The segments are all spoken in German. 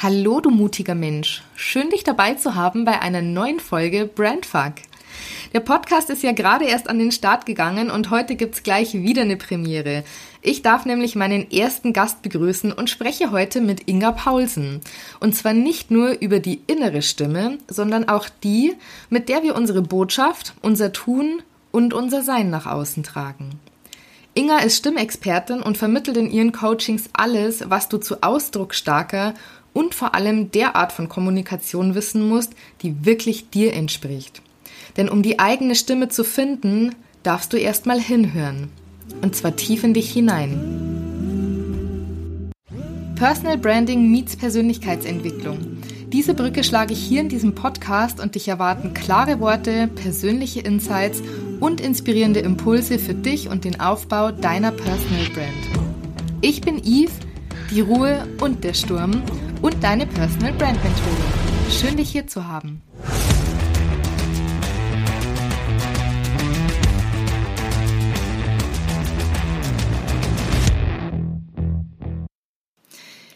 Hallo, du mutiger Mensch. Schön, dich dabei zu haben bei einer neuen Folge Brandfuck. Der Podcast ist ja gerade erst an den Start gegangen und heute gibt's gleich wieder eine Premiere. Ich darf nämlich meinen ersten Gast begrüßen und spreche heute mit Inga Paulsen. Und zwar nicht nur über die innere Stimme, sondern auch die, mit der wir unsere Botschaft, unser Tun und unser Sein nach außen tragen. Inga ist Stimmexpertin und vermittelt in ihren Coachings alles, was du zu ausdrucksstarker und vor allem der Art von Kommunikation wissen musst, die wirklich dir entspricht. Denn um die eigene Stimme zu finden, darfst du erstmal hinhören. Und zwar tief in dich hinein. Personal Branding meets Persönlichkeitsentwicklung. Diese Brücke schlage ich hier in diesem Podcast und dich erwarten klare Worte, persönliche Insights und inspirierende Impulse für dich und den Aufbau deiner Personal Brand. Ich bin Yves, die Ruhe und der Sturm und deine Personal Brand Mentorin. Schön, dich hier zu haben.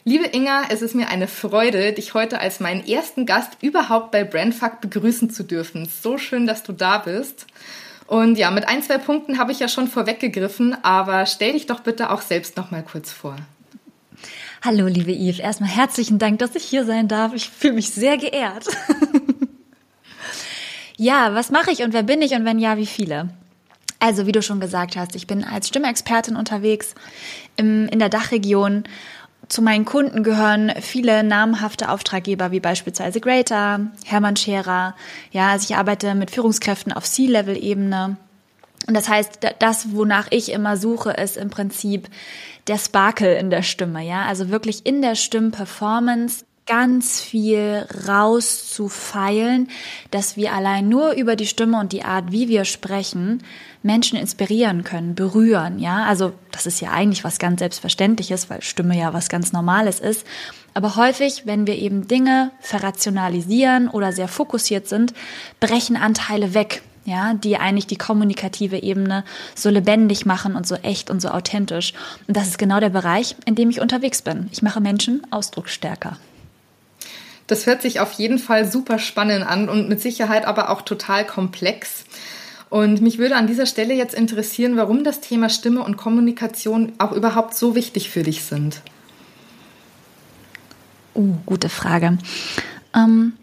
Liebe Inga, es ist mir eine Freude, dich heute als meinen ersten Gast überhaupt bei Brandfuck begrüßen zu dürfen. So schön, dass du da bist. Und ja, mit ein, zwei Punkten habe ich ja schon vorweggegriffen, aber stell dich doch bitte auch selbst noch mal kurz vor. Hallo, liebe Yves. Erstmal herzlichen Dank, dass ich hier sein darf. Ich fühle mich sehr geehrt. ja, was mache ich und wer bin ich und wenn ja, wie viele? Also, wie du schon gesagt hast, ich bin als Stimmexpertin unterwegs im, in der Dachregion. Zu meinen Kunden gehören viele namhafte Auftraggeber wie beispielsweise Greater, Hermann Scherer. Ja, also ich arbeite mit Führungskräften auf C-Level-Ebene. Und das heißt, das, wonach ich immer suche, ist im Prinzip der Sparkle in der Stimme, ja, also wirklich in der Stimmperformance ganz viel rauszufeilen, dass wir allein nur über die Stimme und die Art, wie wir sprechen, Menschen inspirieren können, berühren, ja. Also, das ist ja eigentlich was ganz Selbstverständliches, weil Stimme ja was ganz Normales ist. Aber häufig, wenn wir eben Dinge verrationalisieren oder sehr fokussiert sind, brechen Anteile weg ja, die eigentlich die kommunikative Ebene so lebendig machen und so echt und so authentisch. Und das ist genau der Bereich, in dem ich unterwegs bin. Ich mache Menschen ausdrucksstärker. Das hört sich auf jeden Fall super spannend an und mit Sicherheit aber auch total komplex. Und mich würde an dieser Stelle jetzt interessieren, warum das Thema Stimme und Kommunikation auch überhaupt so wichtig für dich sind. Uh, gute Frage. Ähm,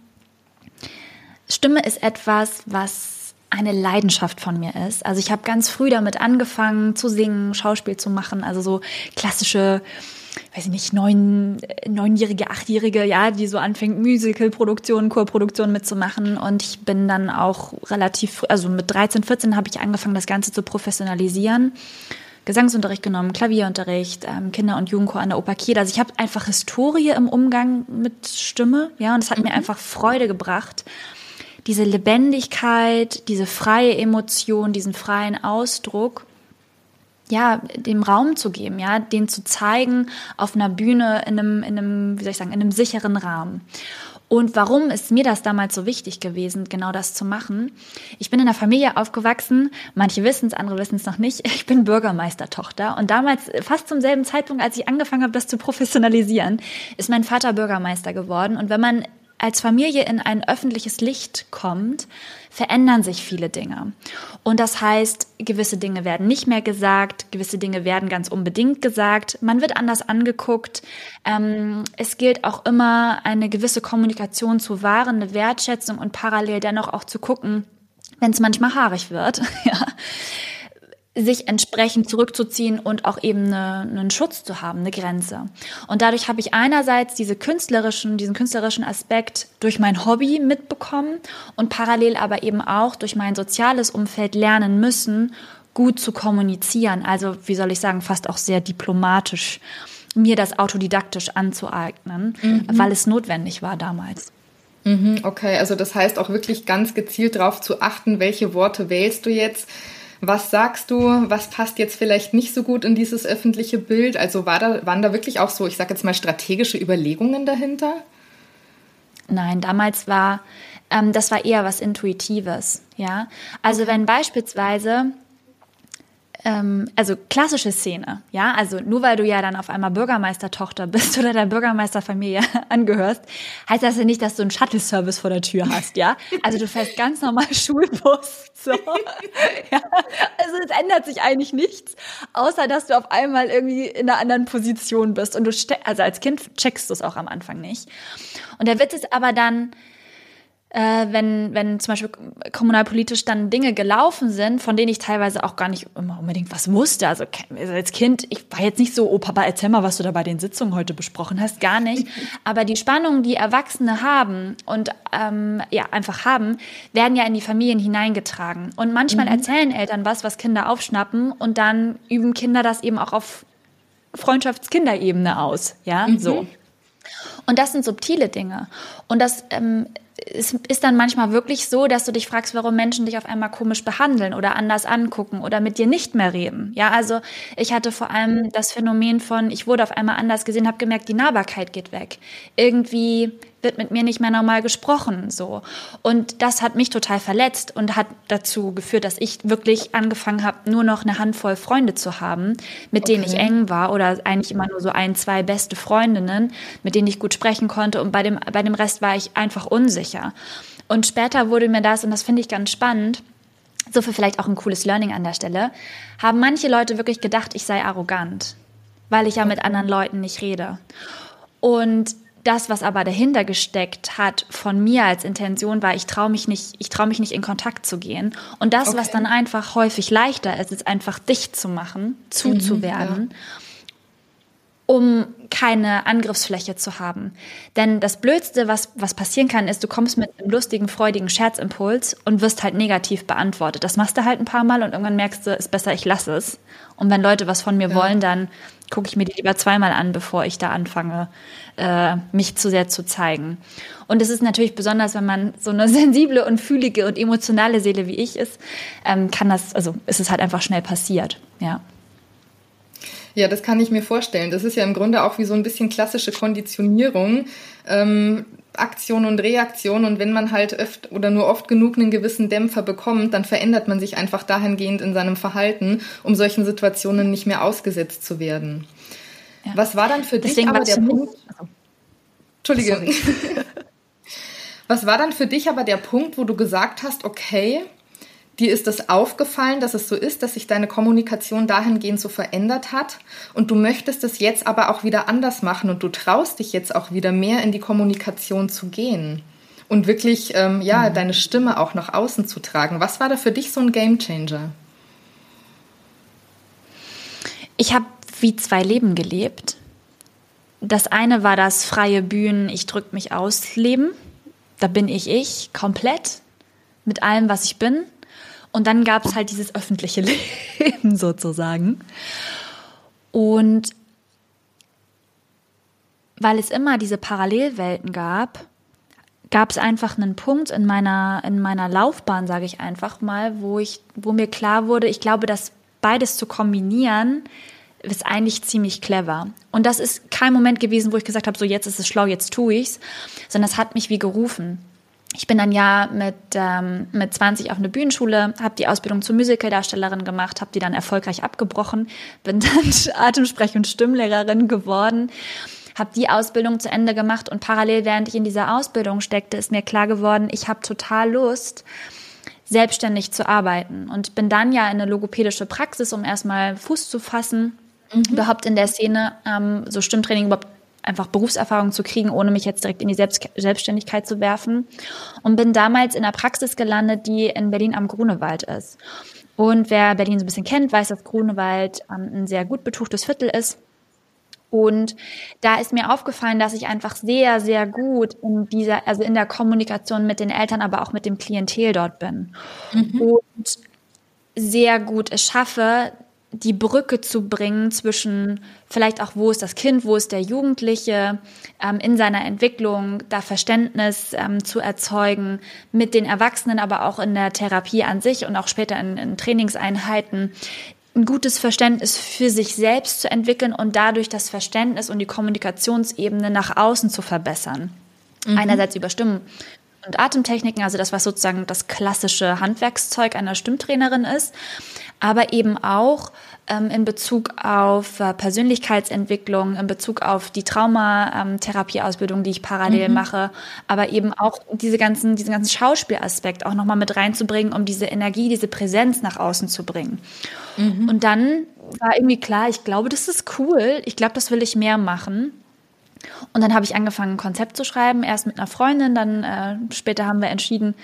Stimme ist etwas, was eine Leidenschaft von mir ist. Also ich habe ganz früh damit angefangen zu singen, Schauspiel zu machen, also so klassische weiß ich nicht, neun, neunjährige, achtjährige, ja, die so anfängt, Musical-Produktionen, Chorproduktionen mitzumachen. Und ich bin dann auch relativ, also mit 13, 14 habe ich angefangen, das Ganze zu professionalisieren. Gesangsunterricht genommen, Klavierunterricht, ähm, Kinder- und Jugendchor an der Oper Kiel. Also ich habe einfach Historie im Umgang mit Stimme, ja, und es hat mhm. mir einfach Freude gebracht diese Lebendigkeit, diese freie Emotion, diesen freien Ausdruck, ja, dem Raum zu geben, ja, den zu zeigen auf einer Bühne in einem, in einem, wie soll ich sagen, in einem sicheren Rahmen. Und warum ist mir das damals so wichtig gewesen, genau das zu machen? Ich bin in einer Familie aufgewachsen, manche wissen es, andere wissen es noch nicht. Ich bin Bürgermeistertochter und damals, fast zum selben Zeitpunkt, als ich angefangen habe, das zu professionalisieren, ist mein Vater Bürgermeister geworden. Und wenn man als Familie in ein öffentliches Licht kommt, verändern sich viele Dinge. Und das heißt, gewisse Dinge werden nicht mehr gesagt, gewisse Dinge werden ganz unbedingt gesagt, man wird anders angeguckt. Ähm, es gilt auch immer, eine gewisse Kommunikation zu wahren, eine Wertschätzung und parallel dennoch auch zu gucken, wenn es manchmal haarig wird, ja, sich entsprechend zurückzuziehen und auch eben eine, einen Schutz zu haben, eine Grenze. Und dadurch habe ich einerseits diese künstlerischen, diesen künstlerischen Aspekt durch mein Hobby mitbekommen und parallel aber eben auch durch mein soziales Umfeld lernen müssen, gut zu kommunizieren. Also, wie soll ich sagen, fast auch sehr diplomatisch mir das autodidaktisch anzueignen, mhm. weil es notwendig war damals. Mhm, okay, also das heißt auch wirklich ganz gezielt darauf zu achten, welche Worte wählst du jetzt was sagst du, was passt jetzt vielleicht nicht so gut in dieses öffentliche Bild? Also war da, waren da wirklich auch so, ich sage jetzt mal, strategische Überlegungen dahinter? Nein, damals war, ähm, das war eher was Intuitives, ja. Also wenn beispielsweise ähm, also klassische Szene, ja, also nur weil du ja dann auf einmal Bürgermeistertochter bist oder der Bürgermeisterfamilie angehörst, heißt das ja nicht, dass du einen Shuttle-Service vor der Tür hast, ja. Also du fährst ganz normal Schulbus, so. ja. Also es ändert sich eigentlich nichts, außer dass du auf einmal irgendwie in einer anderen Position bist und du, also als Kind checkst du es auch am Anfang nicht. Und der Witz ist aber dann, äh, wenn, wenn zum Beispiel kommunalpolitisch dann Dinge gelaufen sind, von denen ich teilweise auch gar nicht immer unbedingt was wusste. Also, also als Kind, ich war jetzt nicht so, oh Papa, erzähl mal, was du da bei den Sitzungen heute besprochen hast, gar nicht. Aber die Spannungen, die Erwachsene haben und ähm, ja einfach haben, werden ja in die Familien hineingetragen. Und manchmal mhm. erzählen Eltern was, was Kinder aufschnappen und dann üben Kinder das eben auch auf Freundschaftskinderebene aus. Ja, mhm. so. Und das sind subtile Dinge. Und das ähm, es ist dann manchmal wirklich so, dass du dich fragst, warum Menschen dich auf einmal komisch behandeln oder anders angucken oder mit dir nicht mehr reden. Ja, also ich hatte vor allem das Phänomen von, ich wurde auf einmal anders gesehen, habe gemerkt, die Nahbarkeit geht weg. Irgendwie wird mit mir nicht mehr normal gesprochen, so. Und das hat mich total verletzt und hat dazu geführt, dass ich wirklich angefangen habe, nur noch eine Handvoll Freunde zu haben, mit okay. denen ich eng war oder eigentlich immer nur so ein, zwei beste Freundinnen, mit denen ich gut sprechen konnte und bei dem, bei dem Rest war ich einfach unsicher. Und später wurde mir das, und das finde ich ganz spannend, so für vielleicht auch ein cooles Learning an der Stelle, haben manche Leute wirklich gedacht, ich sei arrogant, weil ich ja mit anderen Leuten nicht rede. Und das, was aber dahinter gesteckt hat von mir als Intention, war, ich traue mich nicht, ich traue mich nicht in Kontakt zu gehen. Und das, okay. was dann einfach häufig leichter ist, ist einfach dicht zu machen, zuzuwerden. Mhm, ja um keine Angriffsfläche zu haben. Denn das Blödste, was, was passieren kann, ist, du kommst mit einem lustigen, freudigen Scherzimpuls und wirst halt negativ beantwortet. Das machst du halt ein paar Mal und irgendwann merkst du, ist besser, ich lasse es. Und wenn Leute was von mir ja. wollen, dann gucke ich mir die lieber zweimal an, bevor ich da anfange, äh, mich zu sehr zu zeigen. Und es ist natürlich besonders, wenn man so eine sensible und fühlige und emotionale Seele wie ich ist, ähm, kann das, also ist es halt einfach schnell passiert, ja. Ja, das kann ich mir vorstellen. Das ist ja im Grunde auch wie so ein bisschen klassische Konditionierung. Ähm, Aktion und Reaktion und wenn man halt öfter oder nur oft genug einen gewissen Dämpfer bekommt, dann verändert man sich einfach dahingehend in seinem Verhalten, um solchen Situationen nicht mehr ausgesetzt zu werden. Ja. Was war dann für Deswegen dich aber der Punkt? Entschuldige. Was war dann für dich aber der Punkt, wo du gesagt hast, okay, Dir ist es aufgefallen, dass es so ist, dass sich deine Kommunikation dahingehend so verändert hat und du möchtest es jetzt aber auch wieder anders machen und du traust dich jetzt auch wieder mehr in die Kommunikation zu gehen und wirklich ähm, ja mhm. deine Stimme auch nach außen zu tragen. Was war da für dich so ein Gamechanger? Ich habe wie zwei Leben gelebt. Das eine war das freie Bühnen, ich drück mich aus Leben. Da bin ich ich komplett mit allem, was ich bin. Und dann gab es halt dieses öffentliche Leben sozusagen. Und weil es immer diese Parallelwelten gab, gab es einfach einen Punkt in meiner, in meiner Laufbahn, sage ich einfach mal, wo ich, wo mir klar wurde, ich glaube, dass beides zu kombinieren, ist eigentlich ziemlich clever. Und das ist kein Moment gewesen, wo ich gesagt habe, so jetzt ist es schlau, jetzt tue ich's, sondern es hat mich wie gerufen ich bin dann ja mit, ähm, mit 20 auf eine Bühnenschule, habe die Ausbildung zur Musicaldarstellerin gemacht, habe die dann erfolgreich abgebrochen, bin dann Atemsprech- und Stimmlehrerin geworden, habe die Ausbildung zu Ende gemacht und parallel, während ich in dieser Ausbildung steckte, ist mir klar geworden, ich habe total Lust, selbstständig zu arbeiten und bin dann ja in eine logopädische Praxis, um erstmal Fuß zu fassen, mhm. überhaupt in der Szene ähm, so Stimmtraining überhaupt einfach Berufserfahrung zu kriegen, ohne mich jetzt direkt in die Selbst Selbstständigkeit zu werfen. Und bin damals in einer Praxis gelandet, die in Berlin am Grunewald ist. Und wer Berlin so ein bisschen kennt, weiß, dass Grunewald ähm, ein sehr gut betuchtes Viertel ist. Und da ist mir aufgefallen, dass ich einfach sehr, sehr gut in dieser, also in der Kommunikation mit den Eltern, aber auch mit dem Klientel dort bin. Mhm. Und sehr gut es schaffe, die Brücke zu bringen zwischen vielleicht auch, wo ist das Kind, wo ist der Jugendliche ähm, in seiner Entwicklung, da Verständnis ähm, zu erzeugen mit den Erwachsenen, aber auch in der Therapie an sich und auch später in, in Trainingseinheiten, ein gutes Verständnis für sich selbst zu entwickeln und dadurch das Verständnis und die Kommunikationsebene nach außen zu verbessern. Mhm. Einerseits über Stimmen und Atemtechniken, also das, was sozusagen das klassische Handwerkszeug einer Stimmtrainerin ist, aber eben auch ähm, in Bezug auf äh, Persönlichkeitsentwicklung, in Bezug auf die Traumatherapieausbildung, die ich parallel mhm. mache, aber eben auch diese ganzen, diesen ganzen Schauspielaspekt auch nochmal mit reinzubringen, um diese Energie, diese Präsenz nach außen zu bringen. Mhm. Und dann war irgendwie klar, ich glaube, das ist cool, ich glaube, das will ich mehr machen. Und dann habe ich angefangen, ein Konzept zu schreiben, erst mit einer Freundin, dann äh, später haben wir entschieden,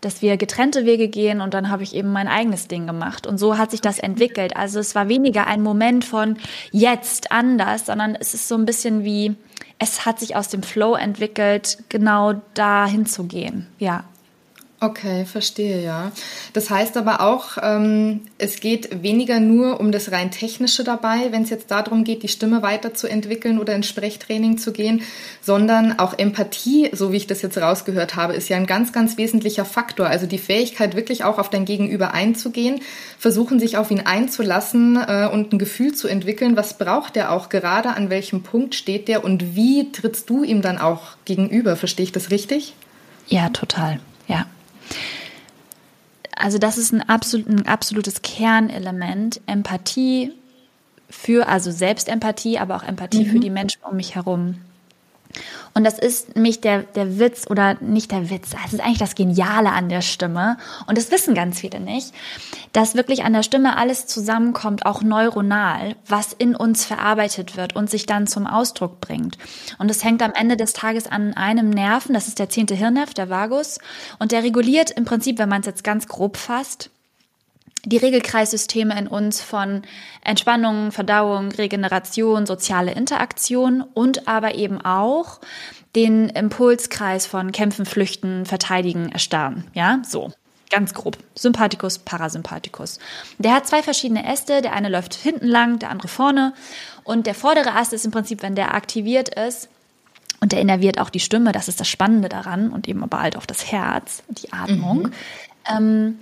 dass wir getrennte Wege gehen und dann habe ich eben mein eigenes Ding gemacht. Und so hat sich das entwickelt. Also es war weniger ein Moment von jetzt anders, sondern es ist so ein bisschen wie, es hat sich aus dem Flow entwickelt, genau dahin zu gehen. Ja. Okay, verstehe, ja. Das heißt aber auch, ähm, es geht weniger nur um das rein technische dabei, wenn es jetzt darum geht, die Stimme weiterzuentwickeln oder ins Sprechtraining zu gehen, sondern auch Empathie, so wie ich das jetzt rausgehört habe, ist ja ein ganz, ganz wesentlicher Faktor. Also die Fähigkeit, wirklich auch auf dein Gegenüber einzugehen, versuchen sich auf ihn einzulassen äh, und ein Gefühl zu entwickeln, was braucht er auch gerade, an welchem Punkt steht der und wie trittst du ihm dann auch gegenüber? Verstehe ich das richtig? Ja, total. Ja. Also das ist ein, absolut, ein absolutes Kernelement. Empathie für, also Selbstempathie, aber auch Empathie mhm. für die Menschen um mich herum. Und das ist nämlich der, der Witz oder nicht der Witz, es ist eigentlich das Geniale an der Stimme. Und das wissen ganz viele nicht, dass wirklich an der Stimme alles zusammenkommt, auch neuronal, was in uns verarbeitet wird und sich dann zum Ausdruck bringt. Und es hängt am Ende des Tages an einem Nerven, das ist der zehnte Hirnnerv, der Vagus. Und der reguliert im Prinzip, wenn man es jetzt ganz grob fasst, die Regelkreissysteme in uns von Entspannung, Verdauung, Regeneration, soziale Interaktion und aber eben auch den Impulskreis von Kämpfen, Flüchten, Verteidigen, Erstarren. Ja, so. Ganz grob. Sympathikus, Parasympathikus. Der hat zwei verschiedene Äste. Der eine läuft hinten lang, der andere vorne. Und der vordere Ast ist im Prinzip, wenn der aktiviert ist, und der innerviert auch die Stimme, das ist das Spannende daran und eben aber halt auch das Herz, die Atmung. Mhm. Ähm,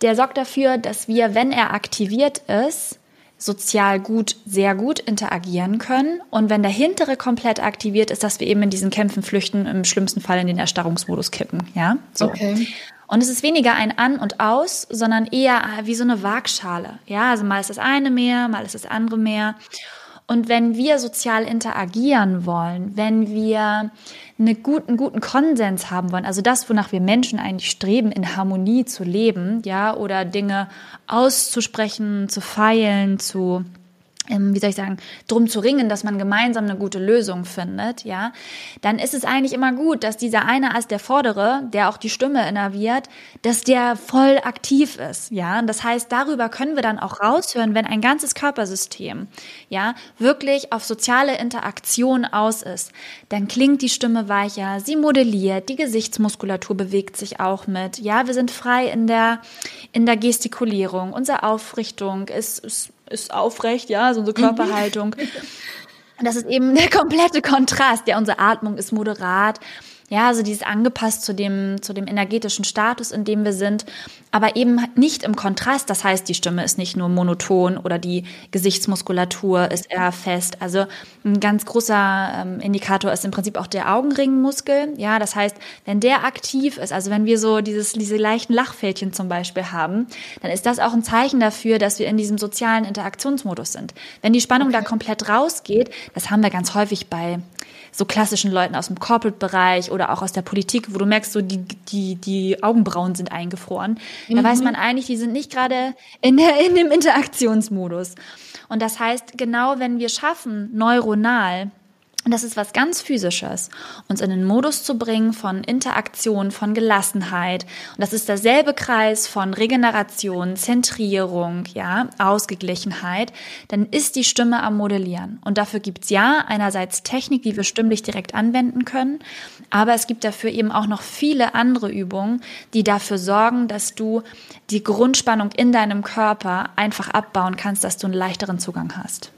der sorgt dafür, dass wir, wenn er aktiviert ist, sozial gut, sehr gut interagieren können. Und wenn der hintere komplett aktiviert ist, dass wir eben in diesen Kämpfen flüchten, im schlimmsten Fall in den Erstarrungsmodus kippen. Ja, so. Okay. Und es ist weniger ein An und Aus, sondern eher wie so eine Waagschale. Ja, also mal ist das eine mehr, mal ist das andere mehr. Und wenn wir sozial interagieren wollen, wenn wir einen guten, guten Konsens haben wollen, also das, wonach wir Menschen eigentlich streben, in Harmonie zu leben, ja, oder Dinge auszusprechen, zu feilen, zu wie soll ich sagen, drum zu ringen, dass man gemeinsam eine gute Lösung findet, ja, dann ist es eigentlich immer gut, dass dieser eine als der Vordere, der auch die Stimme innerviert, dass der voll aktiv ist, ja. Und das heißt, darüber können wir dann auch raushören, wenn ein ganzes Körpersystem, ja, wirklich auf soziale Interaktion aus ist, dann klingt die Stimme weicher, sie modelliert, die Gesichtsmuskulatur bewegt sich auch mit, ja, wir sind frei in der, in der Gestikulierung, unsere Aufrichtung ist, ist ist aufrecht, ja, so unsere Körperhaltung. Und das ist eben der komplette Kontrast. Ja, unsere Atmung ist moderat ja, also dieses angepasst zu dem, zu dem energetischen Status, in dem wir sind, aber eben nicht im Kontrast. Das heißt, die Stimme ist nicht nur monoton oder die Gesichtsmuskulatur ist eher fest. Also ein ganz großer ähm, Indikator ist im Prinzip auch der Augenringmuskel. Ja, das heißt, wenn der aktiv ist, also wenn wir so dieses, diese leichten Lachfältchen zum Beispiel haben, dann ist das auch ein Zeichen dafür, dass wir in diesem sozialen Interaktionsmodus sind. Wenn die Spannung okay. da komplett rausgeht, das haben wir ganz häufig bei so klassischen Leuten aus dem Corporate-Bereich oder auch aus der Politik, wo du merkst, so die, die, die Augenbrauen sind eingefroren. Mhm. Da weiß man eigentlich, die sind nicht gerade in, der, in dem Interaktionsmodus. Und das heißt, genau wenn wir schaffen, neuronal und das ist was ganz Physisches, uns in den Modus zu bringen von Interaktion, von Gelassenheit. Und das ist derselbe Kreis von Regeneration, Zentrierung, ja, Ausgeglichenheit. Dann ist die Stimme am Modellieren. Und dafür gibt's ja einerseits Technik, die wir stimmlich direkt anwenden können. Aber es gibt dafür eben auch noch viele andere Übungen, die dafür sorgen, dass du die Grundspannung in deinem Körper einfach abbauen kannst, dass du einen leichteren Zugang hast.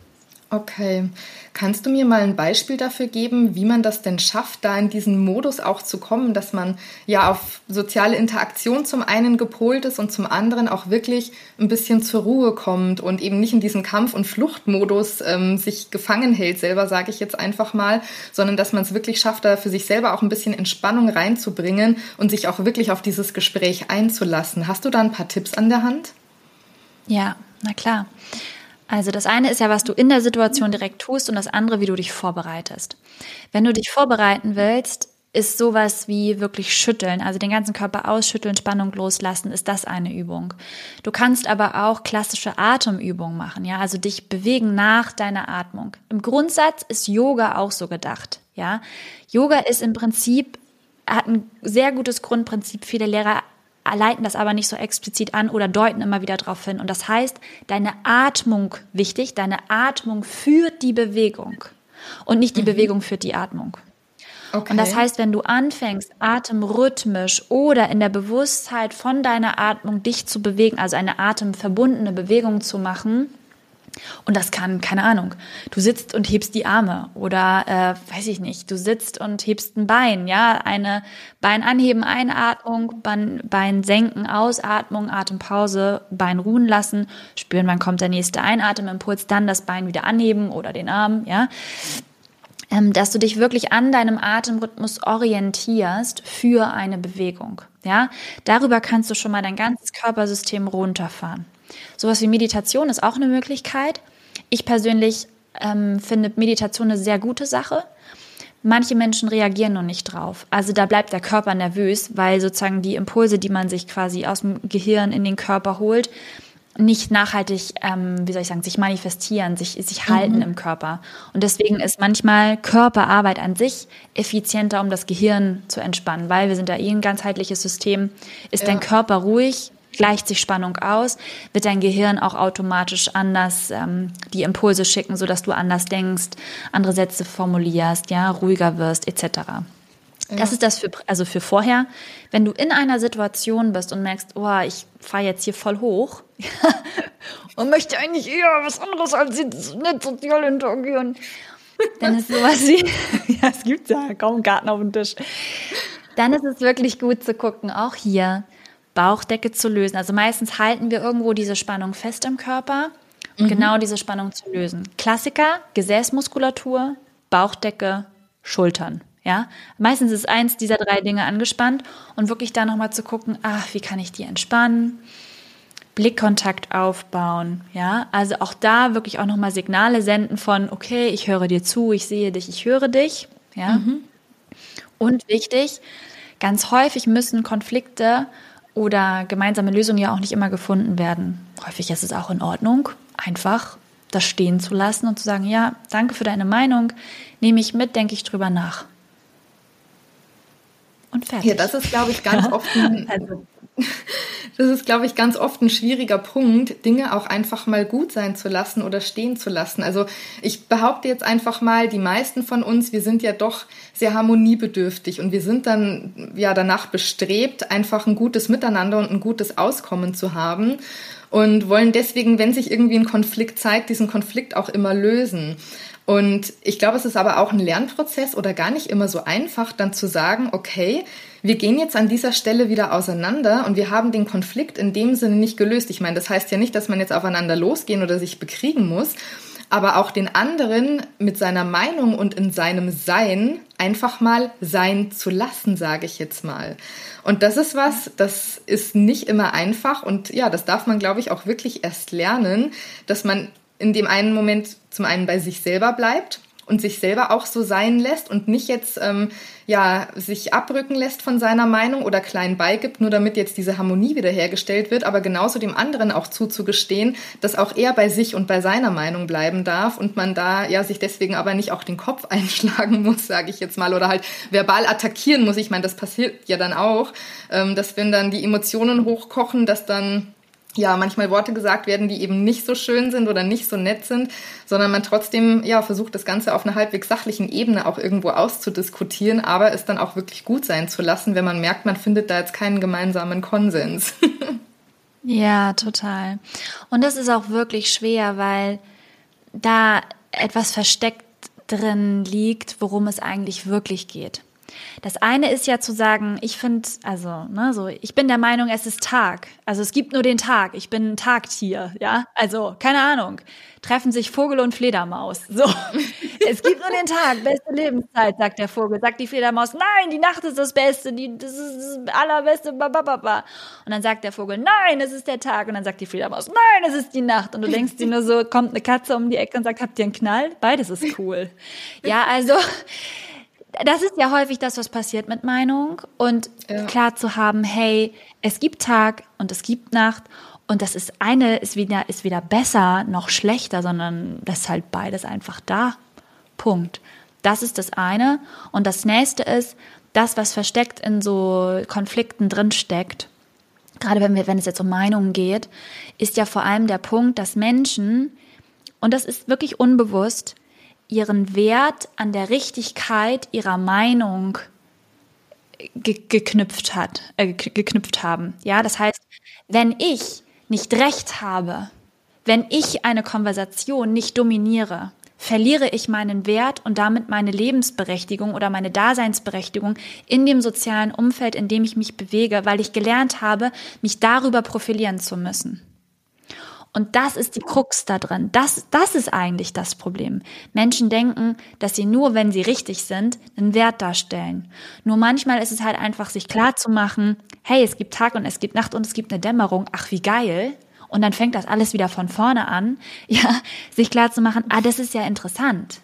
Okay. Kannst du mir mal ein Beispiel dafür geben, wie man das denn schafft, da in diesen Modus auch zu kommen, dass man ja auf soziale Interaktion zum einen gepolt ist und zum anderen auch wirklich ein bisschen zur Ruhe kommt und eben nicht in diesem Kampf- und Fluchtmodus ähm, sich gefangen hält, selber sage ich jetzt einfach mal, sondern dass man es wirklich schafft, da für sich selber auch ein bisschen Entspannung reinzubringen und sich auch wirklich auf dieses Gespräch einzulassen. Hast du da ein paar Tipps an der Hand? Ja, na klar. Also das eine ist ja, was du in der Situation direkt tust und das andere, wie du dich vorbereitest. Wenn du dich vorbereiten willst, ist sowas wie wirklich schütteln, also den ganzen Körper ausschütteln, Spannung loslassen, ist das eine Übung. Du kannst aber auch klassische Atemübungen machen, ja, also dich bewegen nach deiner Atmung. Im Grundsatz ist Yoga auch so gedacht, ja. Yoga ist im Prinzip hat ein sehr gutes Grundprinzip. Viele Lehrer leiten das aber nicht so explizit an oder deuten immer wieder darauf hin. Und das heißt, deine Atmung wichtig, deine Atmung führt die Bewegung und nicht die mhm. Bewegung führt die Atmung. Okay. Und das heißt, wenn du anfängst, atemrhythmisch oder in der Bewusstheit von deiner Atmung dich zu bewegen, also eine atemverbundene Bewegung zu machen, und das kann, keine Ahnung, du sitzt und hebst die Arme oder äh, weiß ich nicht, du sitzt und hebst ein Bein, ja, eine Bein anheben, Einatmung, Bein, Bein senken, Ausatmung, Atempause, Bein ruhen lassen, spüren, wann kommt der nächste Einatemimpuls, dann das Bein wieder anheben oder den Arm, ja. Ähm, dass du dich wirklich an deinem Atemrhythmus orientierst für eine Bewegung, ja. Darüber kannst du schon mal dein ganzes Körpersystem runterfahren. Sowas wie Meditation ist auch eine Möglichkeit. Ich persönlich ähm, finde Meditation eine sehr gute Sache. Manche Menschen reagieren noch nicht drauf. Also da bleibt der Körper nervös, weil sozusagen die Impulse, die man sich quasi aus dem Gehirn in den Körper holt, nicht nachhaltig, ähm, wie soll ich sagen, sich manifestieren, sich, sich halten mhm. im Körper. Und deswegen ist manchmal Körperarbeit an sich effizienter, um das Gehirn zu entspannen, weil wir sind da eh ein ganzheitliches System. Ist ja. dein Körper ruhig, gleicht sich Spannung aus, wird dein Gehirn auch automatisch anders ähm, die Impulse schicken, sodass du anders denkst, andere Sätze formulierst, ja, ruhiger wirst, etc. Ja. Das ist das für, also für vorher. Wenn du in einer Situation bist und merkst, oh, ich fahre jetzt hier voll hoch und möchte eigentlich eher was anderes als jetzt nicht sozial interagieren, dann ist sowas wie, ja, es gibt ja kaum einen Garten auf dem Tisch. Dann ist es wirklich gut zu gucken, auch hier, Bauchdecke zu lösen. Also meistens halten wir irgendwo diese Spannung fest im Körper, um mhm. genau diese Spannung zu lösen. Klassiker, Gesäßmuskulatur, Bauchdecke, Schultern. Ja, meistens ist eins dieser drei Dinge angespannt und wirklich da nochmal zu gucken, ach, wie kann ich die entspannen? Blickkontakt aufbauen, ja, also auch da wirklich auch nochmal Signale senden von, okay, ich höre dir zu, ich sehe dich, ich höre dich, ja. Mhm. Und wichtig, ganz häufig müssen Konflikte oder gemeinsame Lösungen ja auch nicht immer gefunden werden. Häufig ist es auch in Ordnung, einfach das stehen zu lassen und zu sagen, ja, danke für deine Meinung, nehme ich mit, denke ich drüber nach. Und fertig. Ja, das ist, glaube ich, ganz oft ein, also, das ist, glaube ich, ganz oft ein schwieriger Punkt, Dinge auch einfach mal gut sein zu lassen oder stehen zu lassen. Also ich behaupte jetzt einfach mal, die meisten von uns, wir sind ja doch sehr harmoniebedürftig und wir sind dann ja danach bestrebt, einfach ein gutes Miteinander und ein gutes Auskommen zu haben und wollen deswegen, wenn sich irgendwie ein Konflikt zeigt, diesen Konflikt auch immer lösen. Und ich glaube, es ist aber auch ein Lernprozess oder gar nicht immer so einfach, dann zu sagen, okay, wir gehen jetzt an dieser Stelle wieder auseinander und wir haben den Konflikt in dem Sinne nicht gelöst. Ich meine, das heißt ja nicht, dass man jetzt aufeinander losgehen oder sich bekriegen muss, aber auch den anderen mit seiner Meinung und in seinem Sein einfach mal sein zu lassen, sage ich jetzt mal. Und das ist was, das ist nicht immer einfach und ja, das darf man, glaube ich, auch wirklich erst lernen, dass man in dem einen Moment zum einen bei sich selber bleibt und sich selber auch so sein lässt und nicht jetzt ähm, ja sich abrücken lässt von seiner Meinung oder klein beigibt, nur damit jetzt diese Harmonie wiederhergestellt wird, aber genauso dem anderen auch zuzugestehen, dass auch er bei sich und bei seiner Meinung bleiben darf und man da ja sich deswegen aber nicht auch den Kopf einschlagen muss, sage ich jetzt mal, oder halt verbal attackieren muss. Ich meine, das passiert ja dann auch, ähm, dass wenn dann die Emotionen hochkochen, dass dann ja, manchmal Worte gesagt werden, die eben nicht so schön sind oder nicht so nett sind, sondern man trotzdem ja versucht, das Ganze auf einer halbwegs sachlichen Ebene auch irgendwo auszudiskutieren, aber es dann auch wirklich gut sein zu lassen, wenn man merkt, man findet da jetzt keinen gemeinsamen Konsens. ja, total. Und das ist auch wirklich schwer, weil da etwas versteckt drin liegt, worum es eigentlich wirklich geht. Das eine ist ja zu sagen, ich finde, also, ne, so, ich bin der Meinung, es ist Tag. Also es gibt nur den Tag. Ich bin ein Tagtier, ja. Also, keine Ahnung. Treffen sich Vogel und Fledermaus. So. es gibt nur den Tag, beste Lebenszeit, sagt der Vogel. Sagt die Fledermaus, nein, die Nacht ist das Beste, die, das ist das allerbeste, babababa. Und dann sagt der Vogel, nein, es ist der Tag. Und dann sagt die Fledermaus, nein, es ist die Nacht. Und du denkst dir nur so, kommt eine Katze um die Ecke und sagt, habt ihr einen Knall? Beides ist cool. Ja, also, das ist ja häufig das, was passiert mit Meinung. Und ja. klar zu haben, hey, es gibt Tag und es gibt Nacht. Und das ist eine, ist weder, ist weder besser noch schlechter, sondern das ist halt beides einfach da. Punkt. Das ist das eine. Und das nächste ist, das, was versteckt in so Konflikten drinsteckt, gerade wenn, wir, wenn es jetzt um Meinungen geht, ist ja vor allem der Punkt, dass Menschen, und das ist wirklich unbewusst, ihren Wert an der Richtigkeit ihrer Meinung ge geknüpft hat, äh, geknüpft haben. Ja, das heißt, wenn ich nicht recht habe, wenn ich eine Konversation nicht dominiere, verliere ich meinen Wert und damit meine Lebensberechtigung oder meine Daseinsberechtigung in dem sozialen Umfeld, in dem ich mich bewege, weil ich gelernt habe, mich darüber profilieren zu müssen. Und das ist die Krux da drin. Das, das ist eigentlich das Problem. Menschen denken, dass sie nur, wenn sie richtig sind, einen Wert darstellen. Nur manchmal ist es halt einfach, sich klar zu machen, hey, es gibt Tag und es gibt Nacht und es gibt eine Dämmerung. Ach, wie geil. Und dann fängt das alles wieder von vorne an. Ja, sich klar zu machen, ah, das ist ja interessant.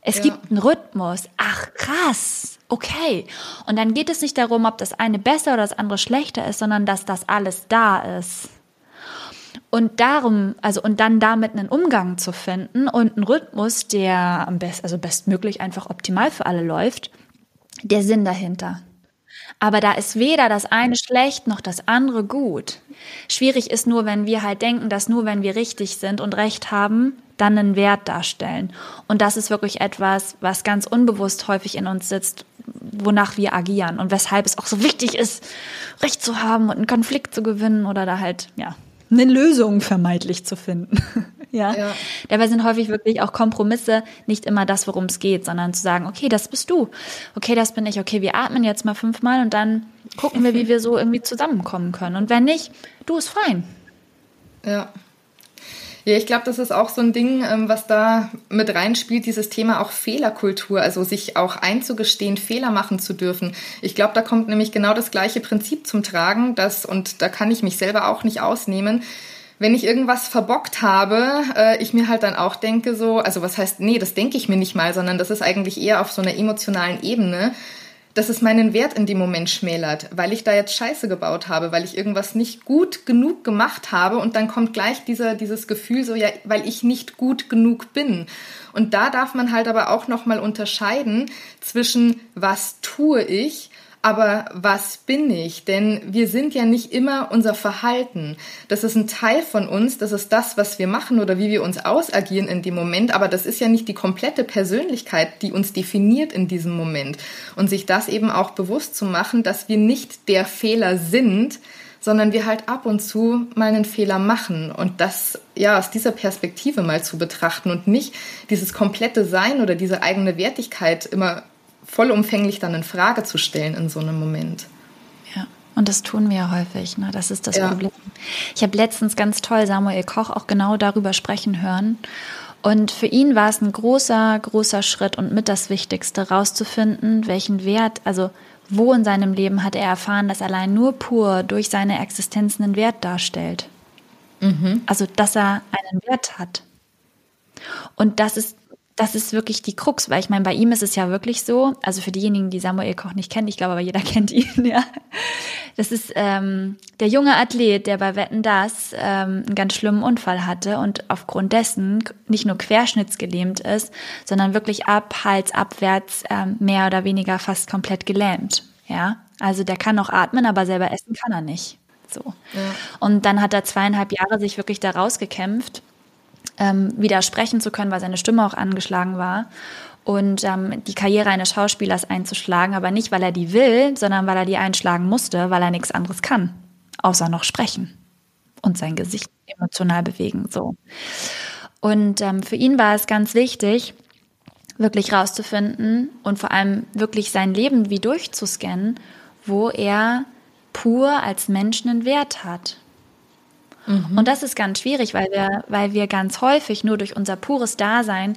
Es ja. gibt einen Rhythmus. Ach, krass. Okay. Und dann geht es nicht darum, ob das eine besser oder das andere schlechter ist, sondern dass das alles da ist. Und darum, also und dann damit einen Umgang zu finden und einen Rhythmus, der am besten, also bestmöglich einfach optimal für alle läuft, der Sinn dahinter. Aber da ist weder das eine schlecht noch das andere gut. Schwierig ist nur, wenn wir halt denken, dass nur wenn wir richtig sind und recht haben, dann einen Wert darstellen. Und das ist wirklich etwas, was ganz unbewusst häufig in uns sitzt, wonach wir agieren und weshalb es auch so wichtig ist, Recht zu haben und einen Konflikt zu gewinnen oder da halt, ja, eine Lösung vermeintlich zu finden. ja? ja. Dabei sind häufig wirklich auch Kompromisse nicht immer das, worum es geht, sondern zu sagen, okay, das bist du. Okay, das bin ich. Okay, wir atmen jetzt mal fünfmal und dann gucken wir, wie wir so irgendwie zusammenkommen können. Und wenn nicht, du ist fein. Ja. Ja, ich glaube, das ist auch so ein Ding, ähm, was da mit reinspielt, dieses Thema auch Fehlerkultur, also sich auch einzugestehen, Fehler machen zu dürfen. Ich glaube, da kommt nämlich genau das gleiche Prinzip zum Tragen, dass, und da kann ich mich selber auch nicht ausnehmen, wenn ich irgendwas verbockt habe, äh, ich mir halt dann auch denke so, also was heißt, nee, das denke ich mir nicht mal, sondern das ist eigentlich eher auf so einer emotionalen Ebene dass es meinen Wert in dem Moment schmälert, weil ich da jetzt Scheiße gebaut habe, weil ich irgendwas nicht gut genug gemacht habe und dann kommt gleich dieser, dieses Gefühl so, ja, weil ich nicht gut genug bin. Und da darf man halt aber auch nochmal unterscheiden zwischen was tue ich aber was bin ich? Denn wir sind ja nicht immer unser Verhalten. Das ist ein Teil von uns, das ist das, was wir machen oder wie wir uns ausagieren in dem Moment, aber das ist ja nicht die komplette Persönlichkeit, die uns definiert in diesem Moment. Und sich das eben auch bewusst zu machen, dass wir nicht der Fehler sind, sondern wir halt ab und zu mal einen Fehler machen und das ja aus dieser Perspektive mal zu betrachten und nicht dieses komplette Sein oder diese eigene Wertigkeit immer vollumfänglich dann in Frage zu stellen in so einem Moment. Ja, und das tun wir ja häufig. Ne? Das ist das ja. Problem. Ich habe letztens ganz toll Samuel Koch auch genau darüber sprechen hören. Und für ihn war es ein großer, großer Schritt und mit das Wichtigste, rauszufinden, welchen Wert, also wo in seinem Leben hat er erfahren, dass allein nur pur durch seine Existenz einen Wert darstellt. Mhm. Also, dass er einen Wert hat. Und das ist das ist wirklich die Krux, weil ich meine, bei ihm ist es ja wirklich so, also für diejenigen, die Samuel Koch nicht kennen, ich glaube aber jeder kennt ihn, ja. Das ist ähm, der junge Athlet, der bei Wetten das ähm, einen ganz schlimmen Unfall hatte und aufgrund dessen nicht nur querschnittsgelähmt ist, sondern wirklich ab Hals abwärts ähm, mehr oder weniger fast komplett gelähmt. Ja, also der kann noch atmen, aber selber essen kann er nicht. So. Ja. Und dann hat er zweieinhalb Jahre sich wirklich da rausgekämpft ähm, widersprechen zu können, weil seine Stimme auch angeschlagen war und ähm, die Karriere eines Schauspielers einzuschlagen, aber nicht, weil er die will, sondern weil er die einschlagen musste, weil er nichts anderes kann, außer noch sprechen und sein Gesicht emotional bewegen. So. Und ähm, für ihn war es ganz wichtig, wirklich rauszufinden und vor allem wirklich sein Leben wie durchzuscannen, wo er pur als Mensch einen Wert hat. Mhm. Und das ist ganz schwierig, weil wir, weil wir ganz häufig nur durch unser pures Dasein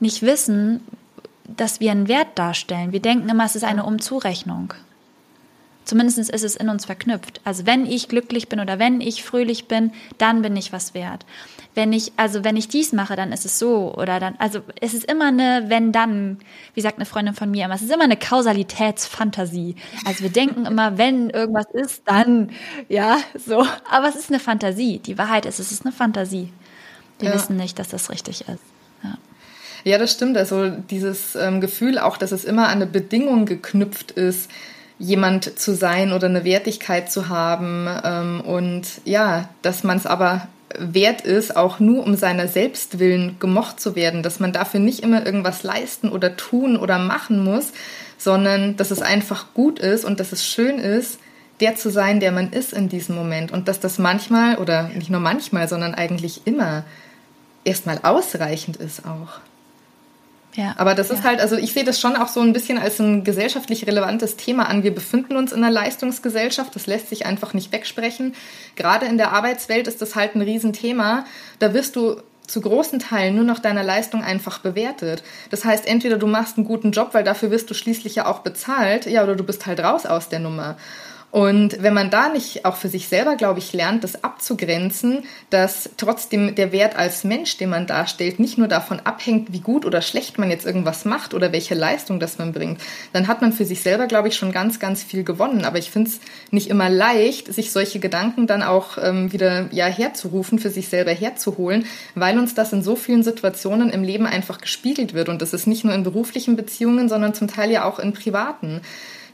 nicht wissen, dass wir einen Wert darstellen. Wir denken immer, es ist eine Umzurechnung. Zumindest ist es in uns verknüpft. Also wenn ich glücklich bin oder wenn ich fröhlich bin, dann bin ich was wert. Wenn ich, also wenn ich dies mache, dann ist es so oder dann, also es ist immer eine wenn dann, wie sagt eine Freundin von mir immer, es ist immer eine Kausalitätsfantasie. Also wir denken immer, wenn irgendwas ist, dann, ja, so. Aber es ist eine Fantasie. Die Wahrheit ist, es ist eine Fantasie. Wir ja. wissen nicht, dass das richtig ist. Ja. Ja, das stimmt. Also dieses ähm, Gefühl auch, dass es immer an eine Bedingung geknüpft ist, jemand zu sein oder eine Wertigkeit zu haben. Ähm, und ja, dass man es aber wert ist, auch nur um seiner selbst willen gemocht zu werden, dass man dafür nicht immer irgendwas leisten oder tun oder machen muss, sondern dass es einfach gut ist und dass es schön ist, der zu sein, der man ist in diesem Moment und dass das manchmal oder nicht nur manchmal, sondern eigentlich immer erstmal ausreichend ist auch. Ja, Aber das ja. ist halt, also ich sehe das schon auch so ein bisschen als ein gesellschaftlich relevantes Thema an. Wir befinden uns in einer Leistungsgesellschaft, das lässt sich einfach nicht wegsprechen. Gerade in der Arbeitswelt ist das halt ein Riesenthema. Da wirst du zu großen Teilen nur noch deiner Leistung einfach bewertet. Das heißt, entweder du machst einen guten Job, weil dafür wirst du schließlich ja auch bezahlt, ja, oder du bist halt raus aus der Nummer. Und wenn man da nicht auch für sich selber, glaube ich, lernt, das abzugrenzen, dass trotzdem der Wert als Mensch, den man darstellt, nicht nur davon abhängt, wie gut oder schlecht man jetzt irgendwas macht oder welche Leistung das man bringt, dann hat man für sich selber, glaube ich, schon ganz, ganz viel gewonnen. Aber ich finde es nicht immer leicht, sich solche Gedanken dann auch ähm, wieder ja, herzurufen, für sich selber herzuholen, weil uns das in so vielen Situationen im Leben einfach gespiegelt wird. Und das ist nicht nur in beruflichen Beziehungen, sondern zum Teil ja auch in privaten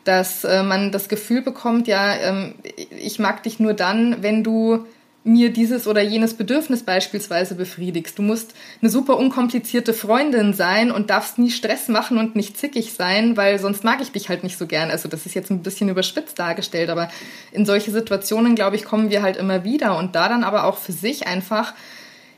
dass äh, man das Gefühl bekommt, ja, ähm, ich mag dich nur dann, wenn du mir dieses oder jenes Bedürfnis beispielsweise befriedigst. Du musst eine super unkomplizierte Freundin sein und darfst nie Stress machen und nicht zickig sein, weil sonst mag ich dich halt nicht so gern. Also das ist jetzt ein bisschen überspitzt dargestellt, aber in solche Situationen, glaube ich, kommen wir halt immer wieder und da dann aber auch für sich einfach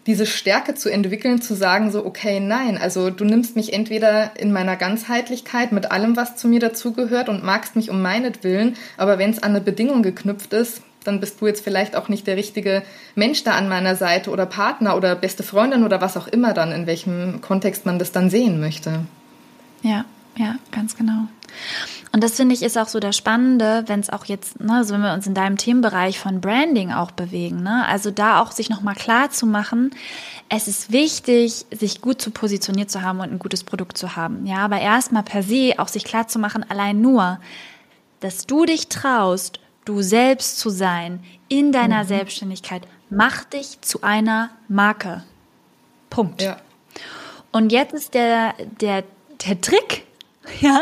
diese Stärke zu entwickeln, zu sagen so, okay, nein, also du nimmst mich entweder in meiner Ganzheitlichkeit mit allem, was zu mir dazugehört und magst mich um meinetwillen, aber wenn es an eine Bedingung geknüpft ist, dann bist du jetzt vielleicht auch nicht der richtige Mensch da an meiner Seite oder Partner oder beste Freundin oder was auch immer dann, in welchem Kontext man das dann sehen möchte. Ja, ja, ganz genau. Und das finde ich ist auch so das Spannende, wenn es auch jetzt, ne, also wenn wir uns in deinem Themenbereich von Branding auch bewegen, ne, also da auch sich nochmal klar zu machen, es ist wichtig, sich gut zu positioniert zu haben und ein gutes Produkt zu haben. Ja, aber erstmal per se auch sich klar zu machen, allein nur, dass du dich traust, du selbst zu sein in deiner mhm. Selbstständigkeit, macht dich zu einer Marke. Punkt. Ja. Und jetzt ist der, der, der Trick, ja,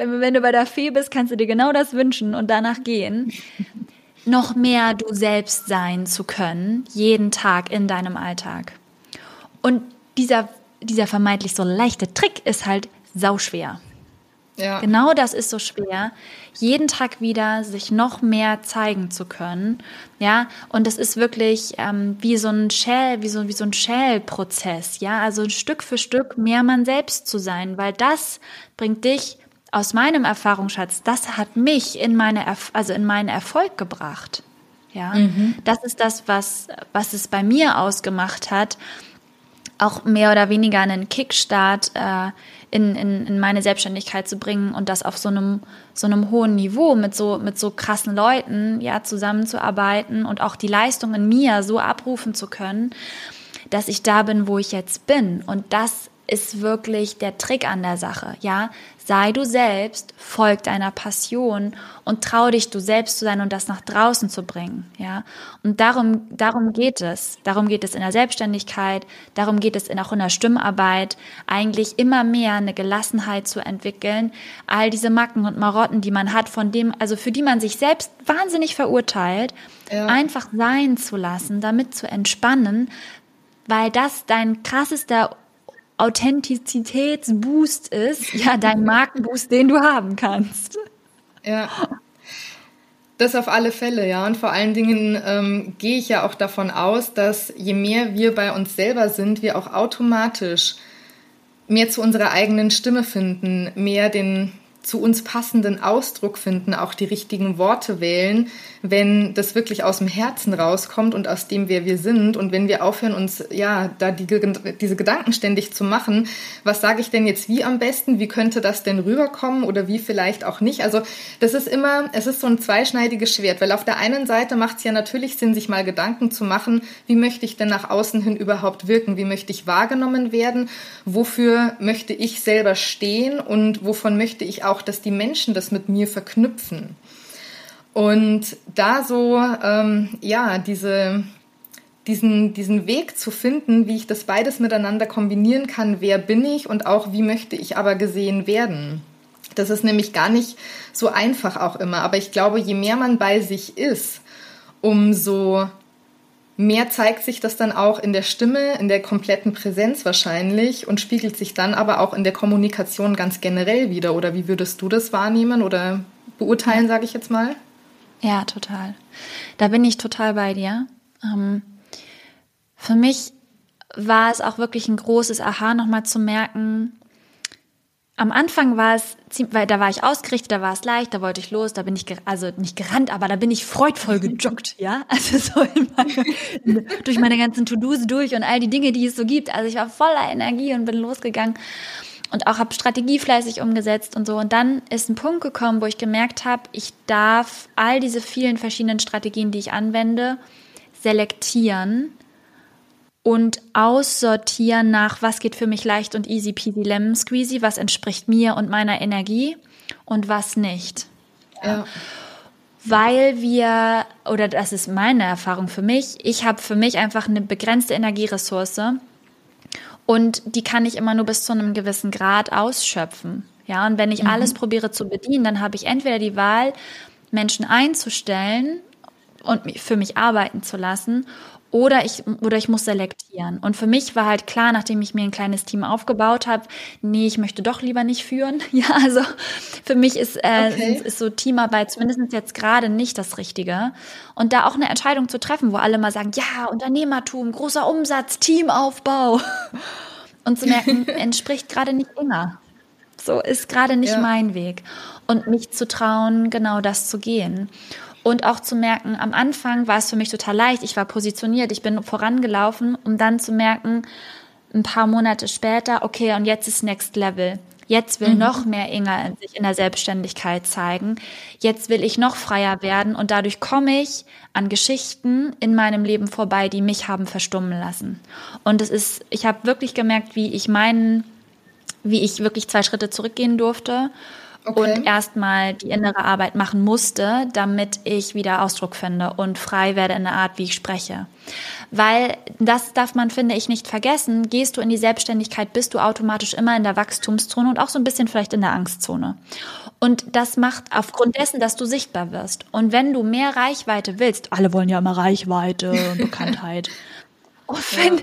wenn, wenn du bei der Fee bist, kannst du dir genau das wünschen und danach gehen. noch mehr du selbst sein zu können, jeden Tag in deinem Alltag. Und dieser, dieser vermeintlich so leichte Trick ist halt sauschwer. Ja. Genau das ist so schwer, jeden Tag wieder sich noch mehr zeigen zu können. Ja, und das ist wirklich ähm, wie so ein Shell, wie so, wie so ein Shell-Prozess. Ja, also Stück für Stück mehr man selbst zu sein, weil das bringt dich aus meinem Erfahrungsschatz, das hat mich in meine, also in meinen Erfolg gebracht. Ja, mhm. das ist das, was, was es bei mir ausgemacht hat, auch mehr oder weniger einen Kickstart äh, in, in, in meine Selbstständigkeit zu bringen und das auf so einem, so einem hohen Niveau mit so, mit so krassen Leuten, ja, zusammenzuarbeiten und auch die Leistung in mir so abrufen zu können, dass ich da bin, wo ich jetzt bin. Und das ist wirklich der Trick an der Sache, ja. Sei du selbst, folg deiner Passion und trau dich, du selbst zu sein und das nach draußen zu bringen, ja. Und darum, darum geht es. Darum geht es in der Selbstständigkeit, darum geht es in, auch in der Stimmarbeit, eigentlich immer mehr eine Gelassenheit zu entwickeln. All diese Macken und Marotten, die man hat, von dem, also für die man sich selbst wahnsinnig verurteilt, ja. einfach sein zu lassen, damit zu entspannen, weil das dein krassester Authentizitätsboost ist, ja, dein Markenboost, den du haben kannst. Ja. Das auf alle Fälle, ja. Und vor allen Dingen ähm, gehe ich ja auch davon aus, dass je mehr wir bei uns selber sind, wir auch automatisch mehr zu unserer eigenen Stimme finden, mehr den zu uns passenden Ausdruck finden, auch die richtigen Worte wählen, wenn das wirklich aus dem Herzen rauskommt und aus dem, wer wir sind. Und wenn wir aufhören, uns ja da die, diese Gedanken ständig zu machen, was sage ich denn jetzt wie am besten, wie könnte das denn rüberkommen oder wie vielleicht auch nicht. Also das ist immer, es ist so ein zweischneidiges Schwert, weil auf der einen Seite macht es ja natürlich Sinn, sich mal Gedanken zu machen, wie möchte ich denn nach außen hin überhaupt wirken, wie möchte ich wahrgenommen werden, wofür möchte ich selber stehen und wovon möchte ich auch, dass die Menschen das mit mir verknüpfen. Und da so, ähm, ja, diese, diesen, diesen Weg zu finden, wie ich das beides miteinander kombinieren kann, wer bin ich und auch wie möchte ich aber gesehen werden. Das ist nämlich gar nicht so einfach auch immer. Aber ich glaube, je mehr man bei sich ist, umso mehr zeigt sich das dann auch in der Stimme, in der kompletten Präsenz wahrscheinlich und spiegelt sich dann aber auch in der Kommunikation ganz generell wieder. Oder wie würdest du das wahrnehmen oder beurteilen, sage ich jetzt mal? Ja, total. Da bin ich total bei dir. Ähm, für mich war es auch wirklich ein großes Aha, nochmal zu merken, am Anfang war es, weil da war ich ausgerichtet, da war es leicht, da wollte ich los, da bin ich, also nicht gerannt, aber da bin ich freudvoll gejoggt, ja, also so meine, durch meine ganzen To-Dos durch und all die Dinge, die es so gibt. Also ich war voller Energie und bin losgegangen und auch habe Strategie fleißig umgesetzt und so. Und dann ist ein Punkt gekommen, wo ich gemerkt habe, ich darf all diese vielen verschiedenen Strategien, die ich anwende, selektieren und aussortieren nach, was geht für mich leicht und easy peasy lemon squeezy, was entspricht mir und meiner Energie und was nicht. Ja. Weil wir, oder das ist meine Erfahrung für mich, ich habe für mich einfach eine begrenzte Energieressource und die kann ich immer nur bis zu einem gewissen Grad ausschöpfen. Ja, und wenn ich mhm. alles probiere zu bedienen, dann habe ich entweder die Wahl, Menschen einzustellen und für mich arbeiten zu lassen oder ich, oder ich muss selektieren. Und für mich war halt klar, nachdem ich mir ein kleines Team aufgebaut habe, nee, ich möchte doch lieber nicht führen. Ja, also für mich ist, äh, okay. ist so Teamarbeit zumindest jetzt gerade nicht das Richtige. Und da auch eine Entscheidung zu treffen, wo alle mal sagen, ja, Unternehmertum, großer Umsatz, Teamaufbau. Und zu merken, entspricht gerade nicht immer. So ist gerade nicht ja. mein Weg. Und mich zu trauen, genau das zu gehen. Und auch zu merken, am Anfang war es für mich total leicht. Ich war positioniert, ich bin vorangelaufen, um dann zu merken, ein paar Monate später, okay, und jetzt ist Next Level. Jetzt will mhm. noch mehr Inga sich in der Selbstständigkeit zeigen. Jetzt will ich noch freier werden und dadurch komme ich an Geschichten in meinem Leben vorbei, die mich haben verstummen lassen. Und es ist, ich habe wirklich gemerkt, wie ich meinen, wie ich wirklich zwei Schritte zurückgehen durfte okay. und erstmal die innere Arbeit machen musste, damit ich wieder Ausdruck finde und frei werde in der Art, wie ich spreche. Weil das darf man, finde ich, nicht vergessen. Gehst du in die Selbstständigkeit, bist du automatisch immer in der Wachstumszone und auch so ein bisschen vielleicht in der Angstzone. Und das macht aufgrund dessen, dass du sichtbar wirst. Und wenn du mehr Reichweite willst, alle wollen ja immer Reichweite, Bekanntheit. Und wenn,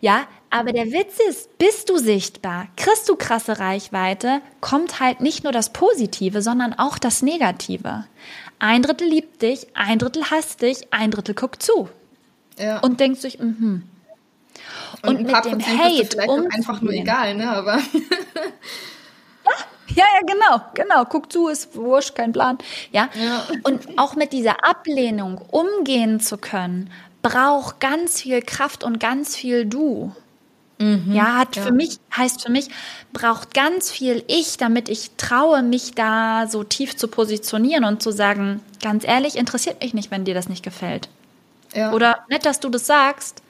ja. ja, aber der Witz ist, bist du sichtbar, kriegst du krasse Reichweite, kommt halt nicht nur das Positive, sondern auch das Negative. Ein Drittel liebt dich, ein Drittel hasst dich, ein Drittel guckt zu. Ja. Und denkt sich, mhm. Und, und mit dem Hate ist vielleicht um einfach nur egal, ne? Aber ja, ja, genau, genau. Guck zu, ist wurscht, kein Plan. Ja? ja. Und auch mit dieser Ablehnung umgehen zu können, braucht ganz viel Kraft und ganz viel Du. Mhm, ja, hat ja. für mich, heißt für mich, braucht ganz viel Ich, damit ich traue, mich da so tief zu positionieren und zu sagen, ganz ehrlich, interessiert mich nicht, wenn dir das nicht gefällt. Ja. Oder nett, dass du das sagst.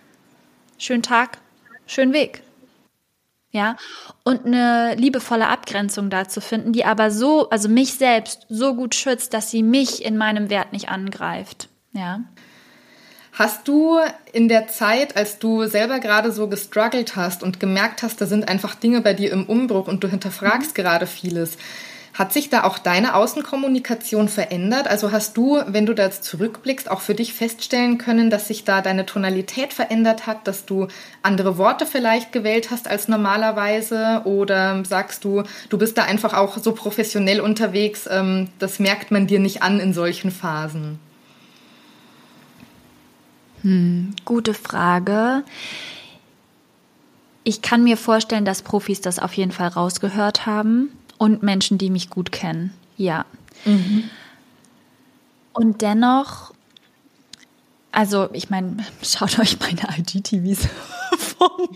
Schönen Tag, schönen Weg. Ja, und eine liebevolle Abgrenzung da zu finden, die aber so, also mich selbst so gut schützt, dass sie mich in meinem Wert nicht angreift. Ja. Hast du in der Zeit, als du selber gerade so gestruggelt hast und gemerkt hast, da sind einfach Dinge bei dir im Umbruch und du hinterfragst mhm. gerade vieles, Hat sich da auch deine Außenkommunikation verändert? Also hast du, wenn du da jetzt zurückblickst, auch für dich feststellen können, dass sich da deine Tonalität verändert hat, dass du andere Worte vielleicht gewählt hast als normalerweise? Oder sagst du, du bist da einfach auch so professionell unterwegs, ähm, das merkt man dir nicht an in solchen Phasen? Hm, gute Frage. Ich kann mir vorstellen, dass Profis das auf jeden Fall rausgehört haben und Menschen, die mich gut kennen. Ja. Mhm. Und dennoch, also ich meine, schaut euch meine IGTVs vom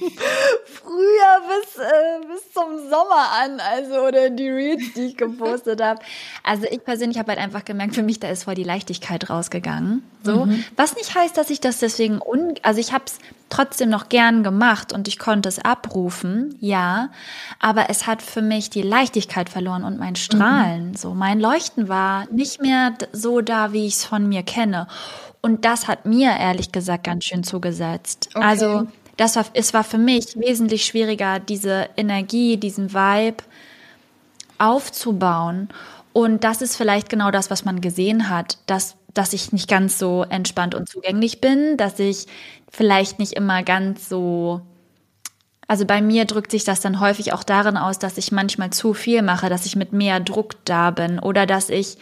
Frühjahr bis, äh, bis zum Sommer an, also oder die Reels, die ich gepostet habe. Also ich persönlich habe halt einfach gemerkt, für mich da ist voll die Leichtigkeit rausgegangen. So, mhm. was nicht heißt, dass ich das deswegen un, also ich habe es trotzdem noch gern gemacht und ich konnte es abrufen, ja, aber es hat für mich die Leichtigkeit verloren und mein Strahlen. Mhm. So, mein Leuchten war nicht mehr so da, wie ich es von mir kenne. Und das hat mir ehrlich gesagt ganz schön zugesetzt. Okay. Also das war, es war für mich wesentlich schwieriger, diese Energie, diesen Vibe aufzubauen. Und das ist vielleicht genau das, was man gesehen hat, dass, dass ich nicht ganz so entspannt und zugänglich bin, dass ich vielleicht nicht immer ganz so also bei mir drückt sich das dann häufig auch darin aus, dass ich manchmal zu viel mache, dass ich mit mehr Druck da bin oder dass ich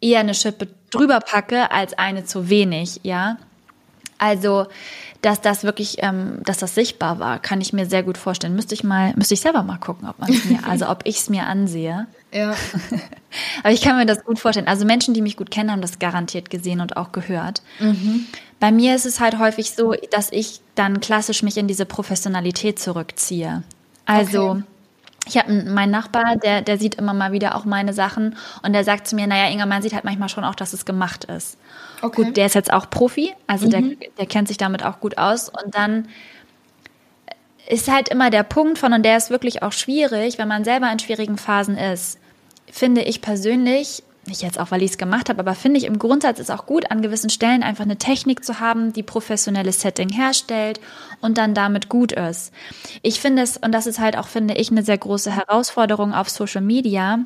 eher eine Schippe drüber packe als eine zu wenig, ja. Also dass das wirklich, ähm, dass das sichtbar war, kann ich mir sehr gut vorstellen. Müsste ich mal, müsste ich selber mal gucken, ob man es mir, also ob ich es mir ansehe. Ja. Aber ich kann mir das gut vorstellen. Also Menschen, die mich gut kennen, haben das garantiert gesehen und auch gehört. Mhm. Bei mir ist es halt häufig so, dass ich dann klassisch mich in diese Professionalität zurückziehe. Also okay. Ich habe meinen Nachbar, der, der sieht immer mal wieder auch meine Sachen und der sagt zu mir, naja, Inga, man sieht halt manchmal schon auch, dass es gemacht ist. Okay. Gut, der ist jetzt auch Profi, also mhm. der, der kennt sich damit auch gut aus. Und dann ist halt immer der Punkt von, und der ist wirklich auch schwierig, wenn man selber in schwierigen Phasen ist, finde ich persönlich, nicht jetzt auch, weil ich es gemacht habe, aber finde ich im Grundsatz ist auch gut, an gewissen Stellen einfach eine Technik zu haben, die professionelles Setting herstellt und dann damit gut ist. Ich finde es, und das ist halt auch, finde ich, eine sehr große Herausforderung auf Social Media,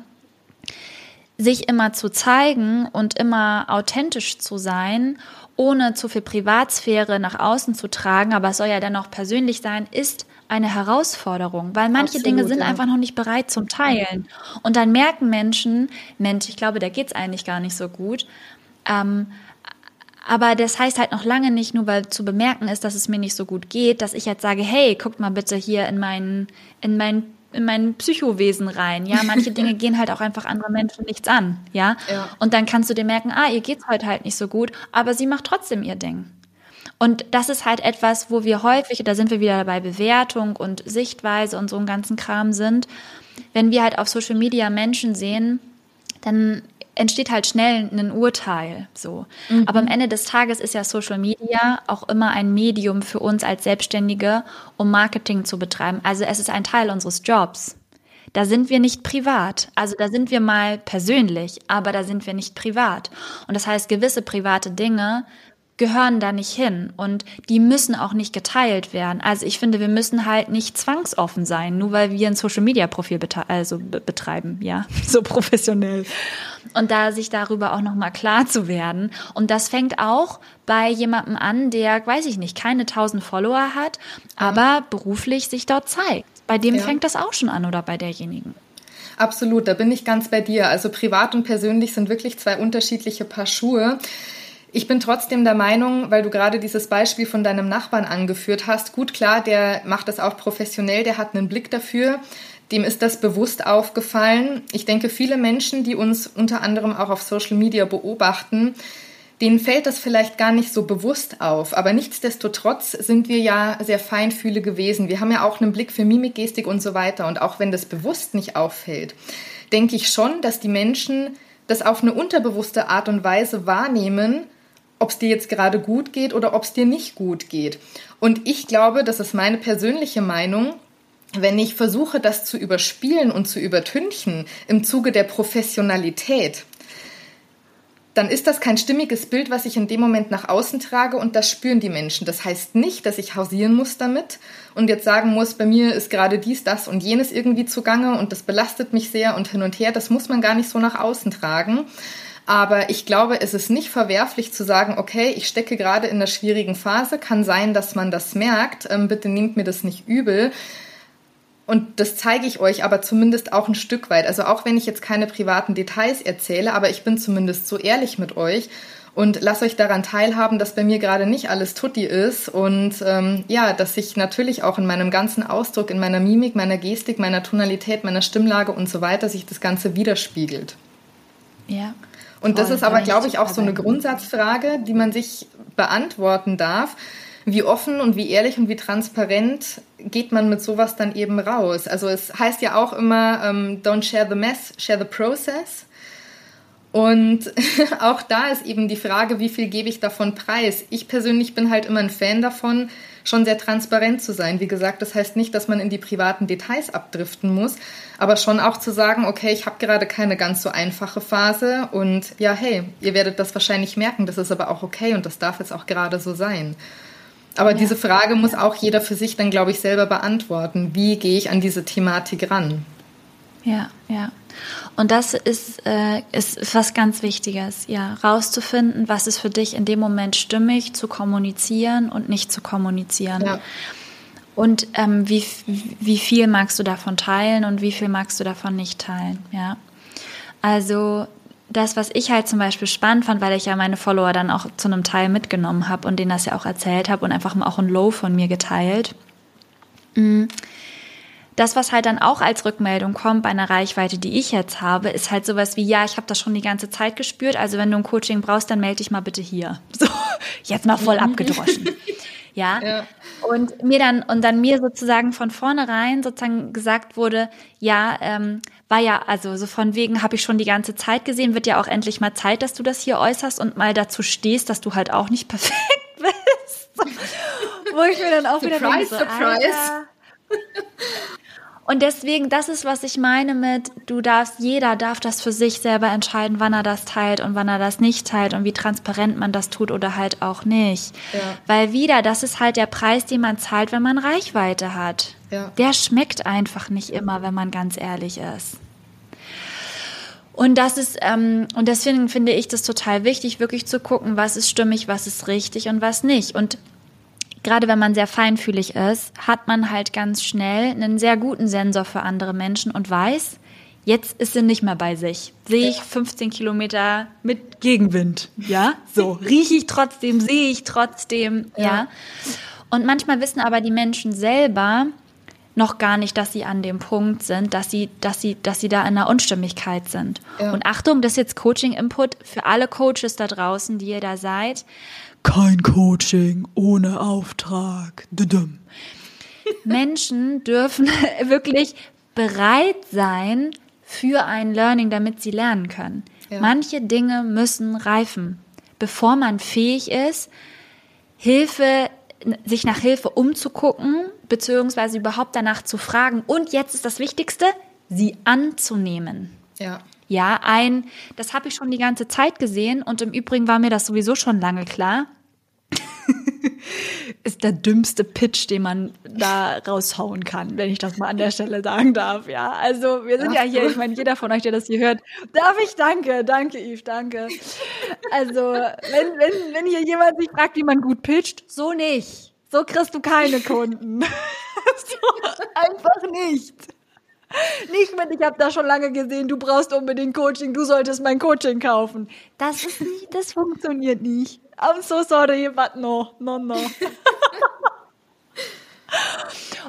sich immer zu zeigen und immer authentisch zu sein, ohne zu viel Privatsphäre nach außen zu tragen, aber es soll ja dennoch persönlich sein, ist eine Herausforderung, weil manche Absolut, Dinge sind ja. einfach noch nicht bereit zum Teilen. Und dann merken Menschen, Mensch, ich glaube, da geht's eigentlich gar nicht so gut. Ähm, aber das heißt halt noch lange nicht, nur weil zu bemerken ist, dass es mir nicht so gut geht, dass ich jetzt sage, hey, guckt mal bitte hier in meinen, in meinen in mein Psychowesen rein. Ja, manche Dinge gehen halt auch einfach andere Menschen nichts an. Ja? ja. Und dann kannst du dir merken, ah, ihr geht's heute halt nicht so gut, aber sie macht trotzdem ihr Ding. Und das ist halt etwas, wo wir häufig, da sind wir wieder bei Bewertung und Sichtweise und so einen ganzen Kram sind. Wenn wir halt auf Social Media Menschen sehen, dann entsteht halt schnell ein Urteil, so. Mhm. Aber am Ende des Tages ist ja Social Media auch immer ein Medium für uns als Selbstständige, um Marketing zu betreiben. Also es ist ein Teil unseres Jobs. Da sind wir nicht privat. Also da sind wir mal persönlich, aber da sind wir nicht privat. Und das heißt, gewisse private Dinge gehören da nicht hin und die müssen auch nicht geteilt werden. Also ich finde, wir müssen halt nicht zwangsoffen sein, nur weil wir ein Social Media Profil also betreiben, ja, so professionell. Und da sich darüber auch noch mal klar zu werden und das fängt auch bei jemandem an, der weiß ich nicht, keine tausend Follower hat, aber beruflich sich dort zeigt. Bei dem ja. fängt das auch schon an oder bei derjenigen. Absolut, da bin ich ganz bei dir. Also privat und persönlich sind wirklich zwei unterschiedliche Paar Schuhe. Ich bin trotzdem der Meinung, weil du gerade dieses Beispiel von deinem Nachbarn angeführt hast, gut klar, der macht das auch professionell, der hat einen Blick dafür, dem ist das bewusst aufgefallen. Ich denke, viele Menschen, die uns unter anderem auch auf Social Media beobachten, denen fällt das vielleicht gar nicht so bewusst auf. Aber nichtsdestotrotz sind wir ja sehr feinfühle gewesen. Wir haben ja auch einen Blick für Mimik, Gestik und so weiter. Und auch wenn das bewusst nicht auffällt, denke ich schon, dass die Menschen das auf eine unterbewusste Art und Weise wahrnehmen ob es dir jetzt gerade gut geht oder ob es dir nicht gut geht. Und ich glaube, das ist meine persönliche Meinung, wenn ich versuche, das zu überspielen und zu übertünchen im Zuge der Professionalität, dann ist das kein stimmiges Bild, was ich in dem Moment nach außen trage und das spüren die Menschen. Das heißt nicht, dass ich hausieren muss damit und jetzt sagen muss, bei mir ist gerade dies, das und jenes irgendwie zugange und das belastet mich sehr und hin und her. Das muss man gar nicht so nach außen tragen. Aber ich glaube, es ist nicht verwerflich zu sagen, okay, ich stecke gerade in einer schwierigen Phase. Kann sein, dass man das merkt. Ähm, bitte nehmt mir das nicht übel. Und das zeige ich euch aber zumindest auch ein Stück weit. Also auch wenn ich jetzt keine privaten Details erzähle, aber ich bin zumindest so ehrlich mit euch und lasst euch daran teilhaben, dass bei mir gerade nicht alles tutti ist und ähm, ja, dass sich natürlich auch in meinem ganzen Ausdruck, in meiner Mimik, meiner Gestik, meiner Tonalität, meiner Stimmlage und so weiter sich das Ganze widerspiegelt. Ja. Und das ist aber, glaube ich, auch so eine Grundsatzfrage, die man sich beantworten darf wie offen und wie ehrlich und wie transparent geht man mit sowas dann eben raus? Also es heißt ja auch immer, ähm, don't share the mess, share the process. Und auch da ist eben die Frage, wie viel gebe ich davon preis? Ich persönlich bin halt immer ein Fan davon, schon sehr transparent zu sein. Wie gesagt, das heißt nicht, dass man in die privaten Details abdriften muss, aber schon auch zu sagen, okay, ich habe gerade keine ganz so einfache Phase und ja, hey, ihr werdet das wahrscheinlich merken, das ist aber auch okay und das darf jetzt auch gerade so sein. Aber ja. diese Frage muss auch jeder für sich dann, glaube ich, selber beantworten. Wie gehe ich an diese Thematik ran? Ja, ja. Und das ist, äh, ist was ganz Wichtiges, ja, rauszufinden, was ist für dich in dem Moment stimmig, zu kommunizieren und nicht zu kommunizieren. Ja. Und ähm, wie, wie viel magst du davon teilen und wie viel magst du davon nicht teilen, ja. Also das, was ich halt zum Beispiel spannend fand, weil ich ja meine Follower dann auch zu einem Teil mitgenommen habe und denen das ja auch erzählt habe und einfach auch ein Low von mir geteilt. Mm. Das, was halt dann auch als Rückmeldung kommt bei einer Reichweite, die ich jetzt habe, ist halt sowas wie, ja, ich habe das schon die ganze Zeit gespürt, also wenn du ein Coaching brauchst, dann melde dich mal bitte hier. So, jetzt mal voll abgedroschen. Ja? ja. Und mir dann, und dann mir sozusagen von vornherein sozusagen gesagt wurde, ja, ähm, war ja, also so von wegen habe ich schon die ganze Zeit gesehen, wird ja auch endlich mal Zeit, dass du das hier äußerst und mal dazu stehst, dass du halt auch nicht perfekt bist. Wo ich mir dann auch surprise, wieder denke, so, surprise. Und deswegen, das ist, was ich meine mit, du darfst, jeder darf das für sich selber entscheiden, wann er das teilt und wann er das nicht teilt und wie transparent man das tut oder halt auch nicht. Ja. Weil wieder, das ist halt der Preis, den man zahlt, wenn man Reichweite hat. Ja. Der schmeckt einfach nicht immer, wenn man ganz ehrlich ist. Und das ist, ähm, und deswegen finde ich das total wichtig, wirklich zu gucken, was ist stimmig, was ist richtig und was nicht. Und gerade wenn man sehr feinfühlig ist, hat man halt ganz schnell einen sehr guten Sensor für andere Menschen und weiß, jetzt ist sie nicht mehr bei sich. Sehe ich 15 Kilometer mit Gegenwind, ja? So, rieche ich trotzdem, sehe ich trotzdem, ja. ja? Und manchmal wissen aber die Menschen selber noch gar nicht, dass sie an dem Punkt sind, dass sie, dass sie, dass sie da in einer Unstimmigkeit sind. Ja. Und Achtung, das ist jetzt Coaching-Input für alle Coaches da draußen, die ihr da seid. Kein Coaching ohne Auftrag. Menschen dürfen wirklich bereit sein für ein Learning, damit sie lernen können. Ja. Manche Dinge müssen reifen, bevor man fähig ist, Hilfe, sich nach Hilfe umzugucken, beziehungsweise überhaupt danach zu fragen. Und jetzt ist das Wichtigste, sie anzunehmen. Ja. Ja, ein, das habe ich schon die ganze Zeit gesehen und im Übrigen war mir das sowieso schon lange klar. ist der dümmste Pitch, den man da raushauen kann, wenn ich das mal an der Stelle sagen darf. Ja, also wir sind ja, ja hier, ich meine, jeder von euch, der das hier hört, darf ich danke, danke Yves, danke. Also, wenn, wenn, wenn hier jemand sich fragt, wie man gut pitcht, so nicht. So kriegst du keine Kunden. so einfach nicht. Nicht mit, ich habe da schon lange gesehen, du brauchst unbedingt Coaching, du solltest mein Coaching kaufen. Das ist nicht, das funktioniert nicht. I'm so sorry, but no, no, no.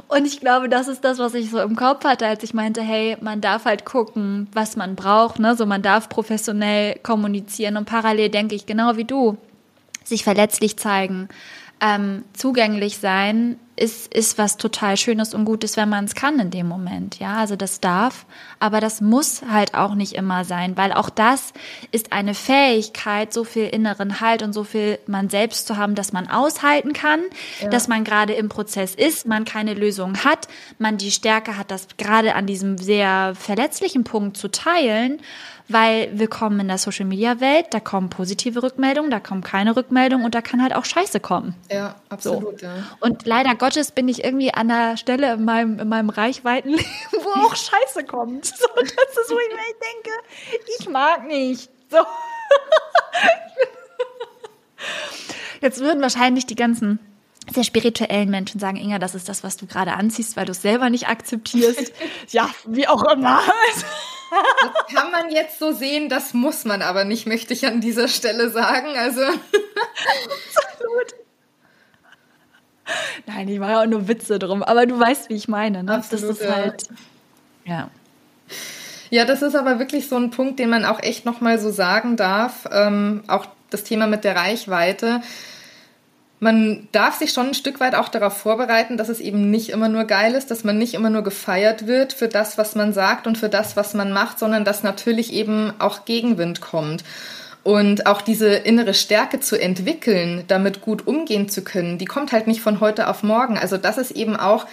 Und ich glaube, das ist das, was ich so im Kopf hatte, als ich meinte, hey, man darf halt gucken, was man braucht, ne? So man darf professionell kommunizieren und parallel denke ich genau wie du, sich verletzlich zeigen, ähm, zugänglich sein ist, ist was total Schönes und Gutes, wenn man es kann in dem Moment. Ja, also das darf, aber das muss halt auch nicht immer sein, weil auch das ist eine Fähigkeit, so viel inneren Halt und so viel man selbst zu haben, dass man aushalten kann, ja. dass man gerade im Prozess ist, man keine Lösung hat, man die Stärke hat, das gerade an diesem sehr verletzlichen Punkt zu teilen Weil willkommen in der Social Media Welt, da kommen positive Rückmeldungen, da kommen keine Rückmeldungen und da kann halt auch Scheiße kommen. Ja, absolut. So. Ja. Und leider Gottes bin ich irgendwie an der Stelle in meinem, in meinem Reichweitenleben, wo auch Scheiße kommt. So, das ist, wo ich mir denke, ich mag nicht. So. Jetzt würden wahrscheinlich die ganzen sehr spirituellen Menschen sagen, Inga, das ist das, was du gerade anziehst, weil du es selber nicht akzeptierst. ja, wie auch immer. Das kann man jetzt so sehen, das muss man aber nicht, möchte ich an dieser Stelle sagen. Also. Absolut. Nein, ich mache ja auch nur Witze drum, aber du weißt, wie ich meine. Ne? Absolut, das ist ja. halt. Ja. Ja, das ist aber wirklich so ein Punkt, den man auch echt nochmal so sagen darf. Ähm, auch das Thema mit der Reichweite man darf sich schon ein Stück weit auch darauf vorbereiten, dass es eben nicht immer nur geil ist, dass man nicht immer nur gefeiert wird für das, was man sagt und für das, was man macht, sondern dass natürlich eben auch Gegenwind kommt. Und auch diese innere Stärke zu entwickeln, damit gut umgehen zu können, die kommt halt nicht von heute auf morgen. Also das ist eben auch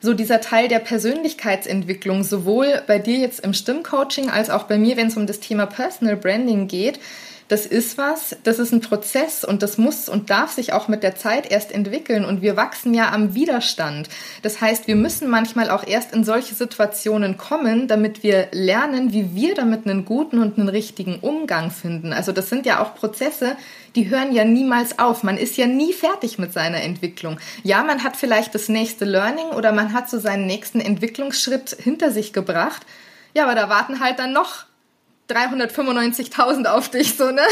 so dieser Teil der Persönlichkeitsentwicklung, sowohl bei dir jetzt im Stimmcoaching als auch bei mir, wenn es um das Thema Personal Branding geht das ist was, das ist ein Prozess und das muss und darf sich auch mit der Zeit erst entwickeln und wir wachsen ja am Widerstand. Das heißt, wir müssen manchmal auch erst in solche Situationen kommen, damit wir lernen, wie wir damit einen guten und einen richtigen Umgang finden. Also das sind ja auch Prozesse, die hören ja niemals auf. Man ist ja nie fertig mit seiner Entwicklung. Ja, man hat vielleicht das nächste Learning oder man hat so seinen nächsten Entwicklungsschritt hinter sich gebracht. Ja, aber da warten halt dann noch 395.000 auf dich, so, ne?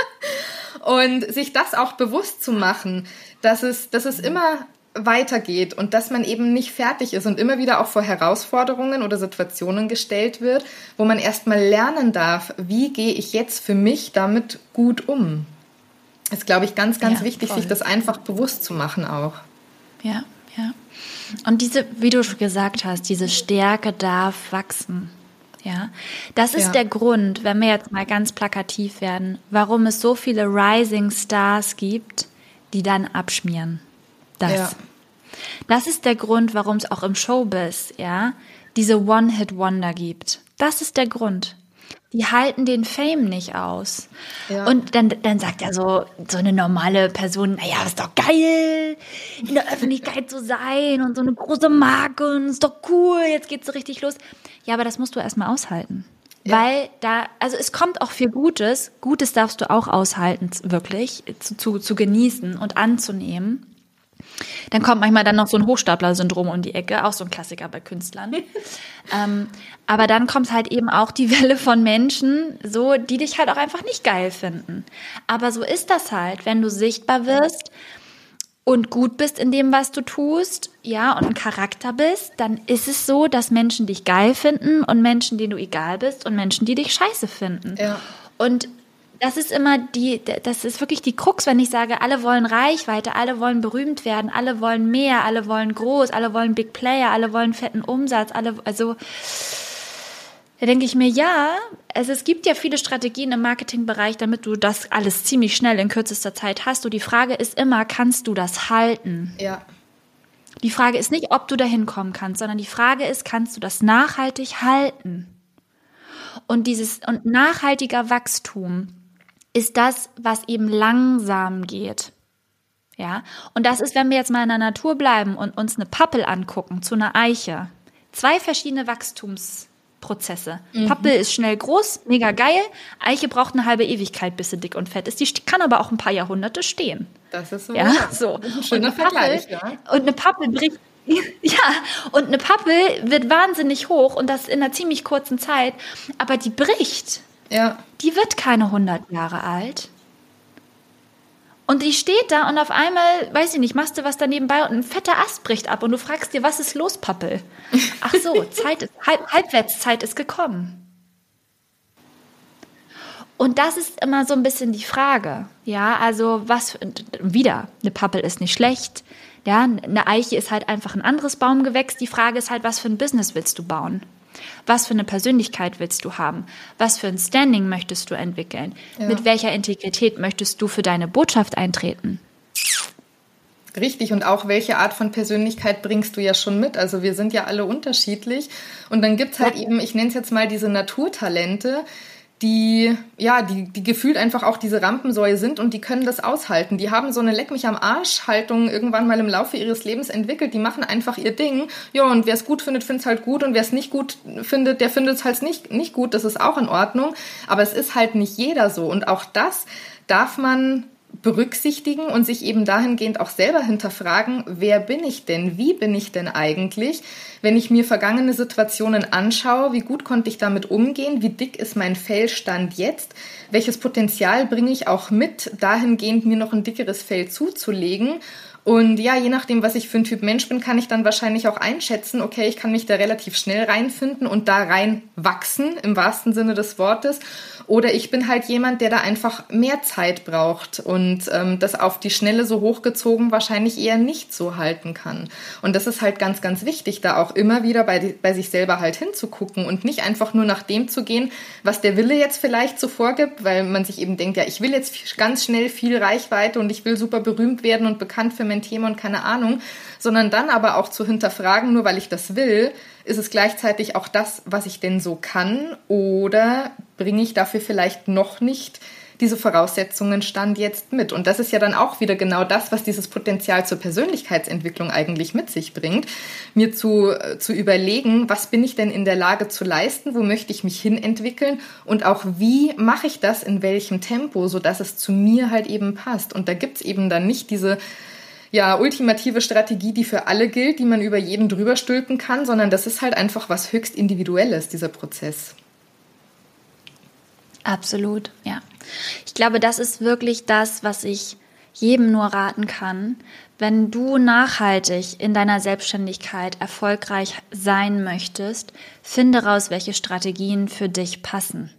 und sich das auch bewusst zu machen, dass es, dass es immer weitergeht und dass man eben nicht fertig ist und immer wieder auch vor Herausforderungen oder Situationen gestellt wird, wo man erstmal lernen darf, wie gehe ich jetzt für mich damit gut um. Das ist, glaube ich, ganz, ganz ja, wichtig, voll. sich das einfach bewusst zu machen auch. Ja, ja. Und diese, wie du schon gesagt hast, diese Stärke darf wachsen. Ja, das ist ja. der Grund, wenn wir jetzt mal ganz plakativ werden, warum es so viele Rising Stars gibt, die dann abschmieren. Das. Ja. Das ist der Grund, warum es auch im Showbiz, ja, diese One-Hit-Wonder gibt. Das ist der Grund. Die halten den Fame nicht aus. Ja. Und dann, dann sagt ja so, so eine normale Person, naja, ist doch geil, in der Öffentlichkeit zu sein und so eine große Marke und ist doch cool, jetzt geht's so richtig los. Ja, aber das musst du erstmal aushalten. Ja. Weil da, also es kommt auch viel Gutes. Gutes darfst du auch aushalten, wirklich, zu, zu, zu genießen und anzunehmen. Dann kommt manchmal dann noch so ein Hochstapler-Syndrom um die Ecke, auch so ein Klassiker bei Künstlern. ähm, aber dann kommt halt eben auch die Welle von Menschen, so, die dich halt auch einfach nicht geil finden. Aber so ist das halt, wenn du sichtbar wirst und gut bist in dem, was du tust, ja, und ein Charakter bist, dann ist es so, dass Menschen dich geil finden und Menschen, denen du egal bist und Menschen, die dich scheiße finden. Ja. Und das ist immer die, das ist wirklich die Krux, wenn ich sage, alle wollen Reichweite, alle wollen berühmt werden, alle wollen mehr, alle wollen groß, alle wollen Big Player, alle wollen fetten Umsatz, alle, also, da denke ich mir, ja, also es gibt ja viele Strategien im Marketingbereich, damit du das alles ziemlich schnell in kürzester Zeit hast. Und die Frage ist immer, kannst du das halten? Ja. Die Frage ist nicht, ob du dahin kommen kannst, sondern die Frage ist, kannst du das nachhaltig halten? Und dieses und nachhaltiger Wachstum ist das, was eben langsam geht. Ja, und das ist, wenn wir jetzt mal in der Natur bleiben und uns eine Pappel angucken zu einer Eiche. Zwei verschiedene Wachstums Prozesse. Mhm. Pappel ist schnell groß, mega geil. Eiche braucht eine halbe Ewigkeit, bis sie dick und fett ist. Die kann aber auch ein paar Jahrhunderte stehen. Das ist so. Ja, so. Ein schöner und Vergleich, Pappel, ja. Und eine Pappel bricht ja, und eine Pappel wird wahnsinnig hoch und das in einer ziemlich kurzen Zeit, aber die bricht. Ja. Die wird keine 100 Jahre alt. Und die steht da und auf einmal, weiß ich nicht, machst du was da nebenbei und ein fetter Ast bricht ab und du fragst dir, was ist los, Pappel? Ach so, Zeit ist, Halb, Halbwertszeit ist gekommen. Und das ist immer so ein bisschen die Frage. Ja, also was, wieder, eine Pappel ist nicht schlecht. Ja, eine Eiche ist halt einfach ein anderes Baumgewächs. Die Frage ist halt, was für ein Business willst du bauen? Was für eine Persönlichkeit willst du haben? Was für ein Standing möchtest du entwickeln? Ja. Mit welcher Integrität möchtest du für deine Botschaft eintreten? Richtig, und auch welche Art von Persönlichkeit bringst du ja schon mit? Also wir sind ja alle unterschiedlich. Und dann gibt's halt ja. eben, ich nenne es jetzt mal diese Naturtalente, die, ja, die, die gefühlt einfach auch diese Rampensäue sind und die können das aushalten. Die haben so eine Leck mich am Arsch Haltung irgendwann mal im Laufe ihres Lebens entwickelt. Die machen einfach ihr Ding. Ja, und wer es gut findet, findet es halt gut und wer es nicht gut findet, der findet es halt nicht, nicht gut. Das ist auch in Ordnung. Aber es ist halt nicht jeder so. Und auch das darf man berücksichtigen und sich eben dahingehend auch selber hinterfragen, wer bin ich denn? Wie bin ich denn eigentlich? Wenn ich mir vergangene Situationen anschaue, wie gut konnte ich damit umgehen? Wie dick ist mein Fellstand jetzt? Welches Potenzial bringe ich auch mit, dahingehend mir noch ein dickeres Fell zuzulegen? Und ja, je nachdem, was ich für ein Typ Mensch bin, kann ich dann wahrscheinlich auch einschätzen, okay, ich kann mich da relativ schnell reinfinden und da rein wachsen, im wahrsten Sinne des Wortes. Oder ich bin halt jemand, der da einfach mehr Zeit braucht und ähm, das auf die Schnelle so hochgezogen wahrscheinlich eher nicht so halten kann. Und das ist halt ganz, ganz wichtig, da auch immer wieder bei, bei sich selber halt hinzugucken und nicht einfach nur nach dem zu gehen, was der Wille jetzt vielleicht so vorgibt, weil man sich eben denkt, ja, ich will jetzt ganz schnell viel Reichweite und ich will super berühmt werden und bekannt für mein Thema und keine Ahnung, sondern dann aber auch zu hinterfragen, nur weil ich das will, ist es gleichzeitig auch das, was ich denn so kann oder bringe ich dafür vielleicht noch nicht diese Voraussetzungen stand jetzt mit. Und das ist ja dann auch wieder genau das, was dieses Potenzial zur Persönlichkeitsentwicklung eigentlich mit sich bringt, mir zu, äh, zu überlegen, was bin ich denn in der Lage zu leisten, wo möchte ich mich hinentwickeln und auch wie mache ich das in welchem Tempo, sodass es zu mir halt eben passt. Und da gibt's eben dann nicht diese ja, ultimative Strategie, die für alle gilt, die man über jeden drüber stülpen kann, sondern das ist halt einfach was höchst Individuelles, dieser Prozess. Absolut, ja. Ich glaube, das ist wirklich das, was ich jedem nur raten kann. Wenn du nachhaltig in deiner Selbstständigkeit erfolgreich sein möchtest, finde raus, welche Strategien für dich passen.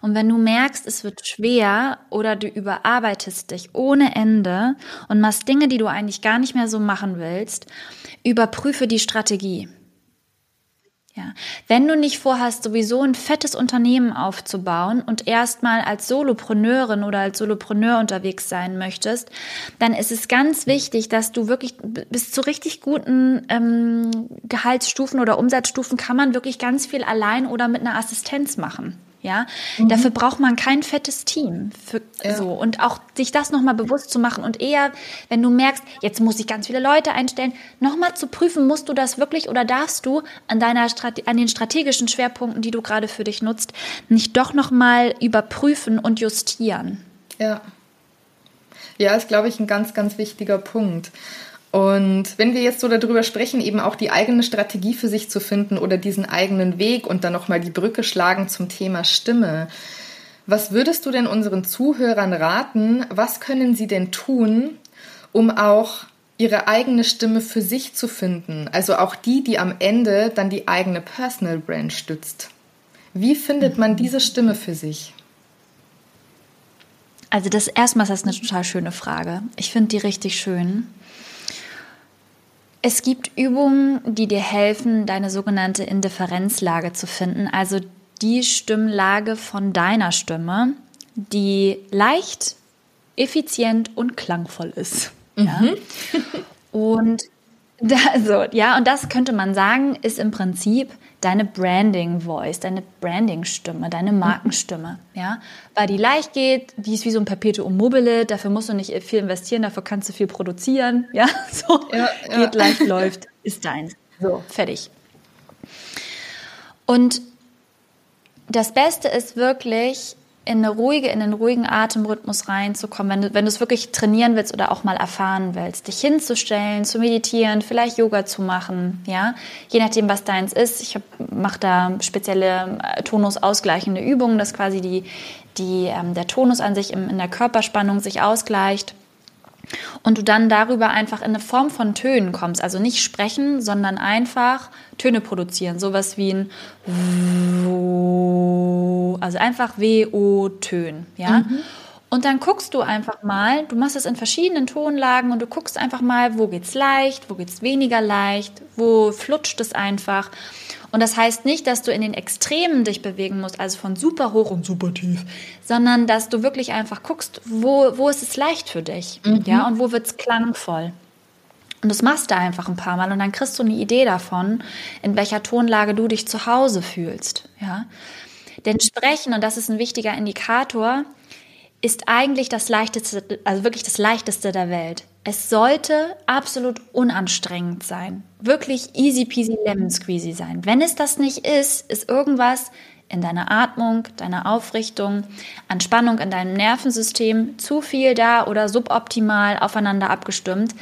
Und wenn du merkst, es wird schwer oder du überarbeitest dich ohne Ende und machst Dinge, die du eigentlich gar nicht mehr so machen willst, überprüfe die Strategie. Ja. Wenn du nicht vorhast, sowieso ein fettes Unternehmen aufzubauen und erstmal als Solopreneurin oder als Solopreneur unterwegs sein möchtest, dann ist es ganz wichtig, dass du wirklich bis zu richtig guten ähm, Gehaltsstufen oder Umsatzstufen kann man wirklich ganz viel allein oder mit einer Assistenz machen. Ja, mhm. dafür braucht man kein fettes Team. Für, ja. so. Und auch sich das nochmal bewusst zu machen und eher, wenn du merkst, jetzt muss ich ganz viele Leute einstellen, nochmal zu prüfen, musst du das wirklich oder darfst du an deiner Strate an den strategischen Schwerpunkten, die du gerade für dich nutzt, nicht doch nochmal überprüfen und justieren. Ja. Ja, ist, glaube ich, ein ganz, ganz wichtiger Punkt. Und wenn wir jetzt so darüber sprechen, eben auch die eigene Strategie für sich zu finden oder diesen eigenen Weg und dann nochmal die Brücke schlagen zum Thema Stimme. Was würdest du denn unseren Zuhörern raten? Was können sie denn tun, um auch ihre eigene Stimme für sich zu finden? Also auch die, die am Ende dann die eigene Personal Brand stützt. Wie findet man diese Stimme für sich? Also das erstmal ist das eine total schöne Frage. Ich finde die richtig schön. Es gibt Übungen, die dir helfen, deine sogenannte Indifferenzlage zu finden, also die Stimmlage von deiner Stimme, die leicht, effizient und klangvoll ist. Mhm. Ja? Und also, ja, und das könnte man sagen, ist im Prinzip deine Branding Voice, deine Branding Stimme, deine. Markenstimme, ja, weil die leicht geht, die ist wie so ein Perpetuum mobile, dafür musst du nicht viel investieren, dafür kannst du viel produzieren, ja, so ja, ja. geht leicht läuft, ist deins. So, fertig. Und das Beste ist wirklich in eine ruhige, in einen ruhigen Atemrhythmus reinzukommen, wenn du, wenn du es wirklich trainieren willst oder auch mal erfahren willst, dich hinzustellen, zu meditieren, vielleicht Yoga zu machen, ja, je nachdem, was deins ist. Ich mache da spezielle äh, tonusausgleichende Übungen, dass quasi die, die, ähm, der Tonus an sich im, in der Körperspannung sich ausgleicht und du dann darüber einfach in eine Form von Tönen kommst. Also nicht sprechen, sondern einfach Töne produzieren. Sowas wie ein also einfach W-O-Tön, ja. Mhm. Und dann guckst du einfach mal, du machst es in verschiedenen Tonlagen und du guckst einfach mal, wo geht's leicht, wo geht's weniger leicht, wo flutscht es einfach. Und das heißt nicht, dass du in den Extremen dich bewegen musst, also von super hoch und super tief, sondern dass du wirklich einfach guckst, wo, wo ist es leicht für dich, mhm. ja, und wo wird's klangvoll. Und das machst du einfach ein paar Mal und dann kriegst du eine Idee davon, in welcher Tonlage du dich zu Hause fühlst. Ja? Denn Sprechen, und das ist ein wichtiger Indikator, ist eigentlich das leichteste, also wirklich das leichteste der Welt. Es sollte absolut unanstrengend sein. Wirklich easy peasy lemon squeezy sein. Wenn es das nicht ist, ist irgendwas in deiner Atmung, deiner Aufrichtung, an Spannung in deinem Nervensystem zu viel da oder suboptimal aufeinander abgestimmt,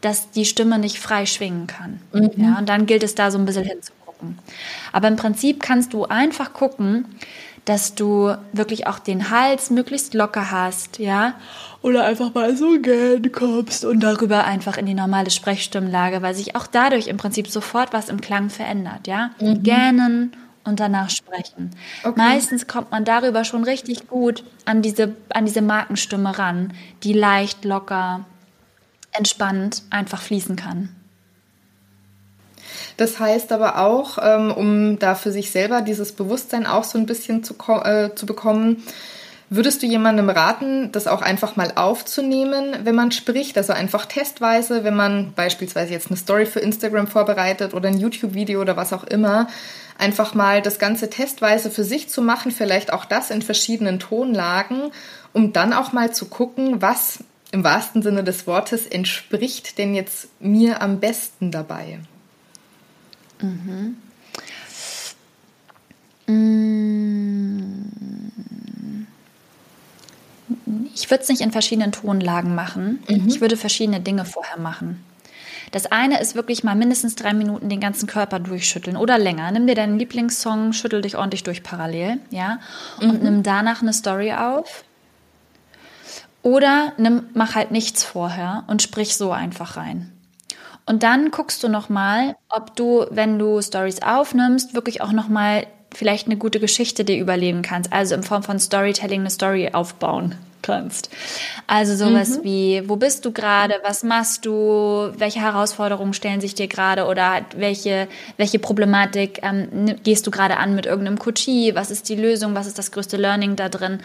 dass die Stimme nicht frei schwingen kann. Mhm. Ja, und dann gilt es da so ein bisschen hinzugucken. Aber im Prinzip kannst du einfach gucken, dass du wirklich auch den Hals möglichst locker hast, ja, oder einfach mal so gern kommst und darüber einfach in die normale Sprechstimmlage, weil sich auch dadurch im Prinzip sofort was im Klang verändert, ja. Mhm. Gähnen und danach sprechen. Okay. Meistens kommt man darüber schon richtig gut an diese, an diese Markenstimme ran, die leicht, locker, entspannt einfach fließen kann. Das heißt aber auch, ähm, um da für sich selber dieses Bewusstsein auch so ein bisschen zu, äh, zu bekommen, Würdest du jemandem raten, das auch einfach mal aufzunehmen, wenn man spricht? Also einfach testweise, wenn man beispielsweise jetzt eine Story für Instagram vorbereitet oder ein YouTube-Video oder was auch immer, einfach mal das Ganze testweise für sich zu machen, vielleicht auch das in verschiedenen Tonlagen, um dann auch mal zu gucken, was im wahrsten Sinne des Wortes entspricht denn jetzt mir am besten dabei. Mhm. Ich würde es nicht in verschiedenen Tonlagen machen. Mhm. Ich würde verschiedene Dinge vorher machen. Das eine ist wirklich mal mindestens drei Minuten den ganzen Körper durchschütteln oder länger. Nimm dir deinen Lieblingssong, schüttel dich ordentlich durch parallel, ja, und mhm. nimm danach eine Story auf. Oder nimm, mach halt nichts vorher und sprich so einfach rein. Und dann guckst du nochmal, ob du, wenn du Stories aufnimmst, wirklich auch nochmal vielleicht eine gute Geschichte dir überleben kannst. Also in Form von Storytelling eine Story aufbauen kannst. Also sowas mhm. wie, wo bist du gerade, was machst du, welche Herausforderungen stellen sich dir gerade oder welche, welche Problematik ähm, gehst du gerade an mit irgendeinem Coachie, was ist die Lösung, was ist das größte Learning da drin.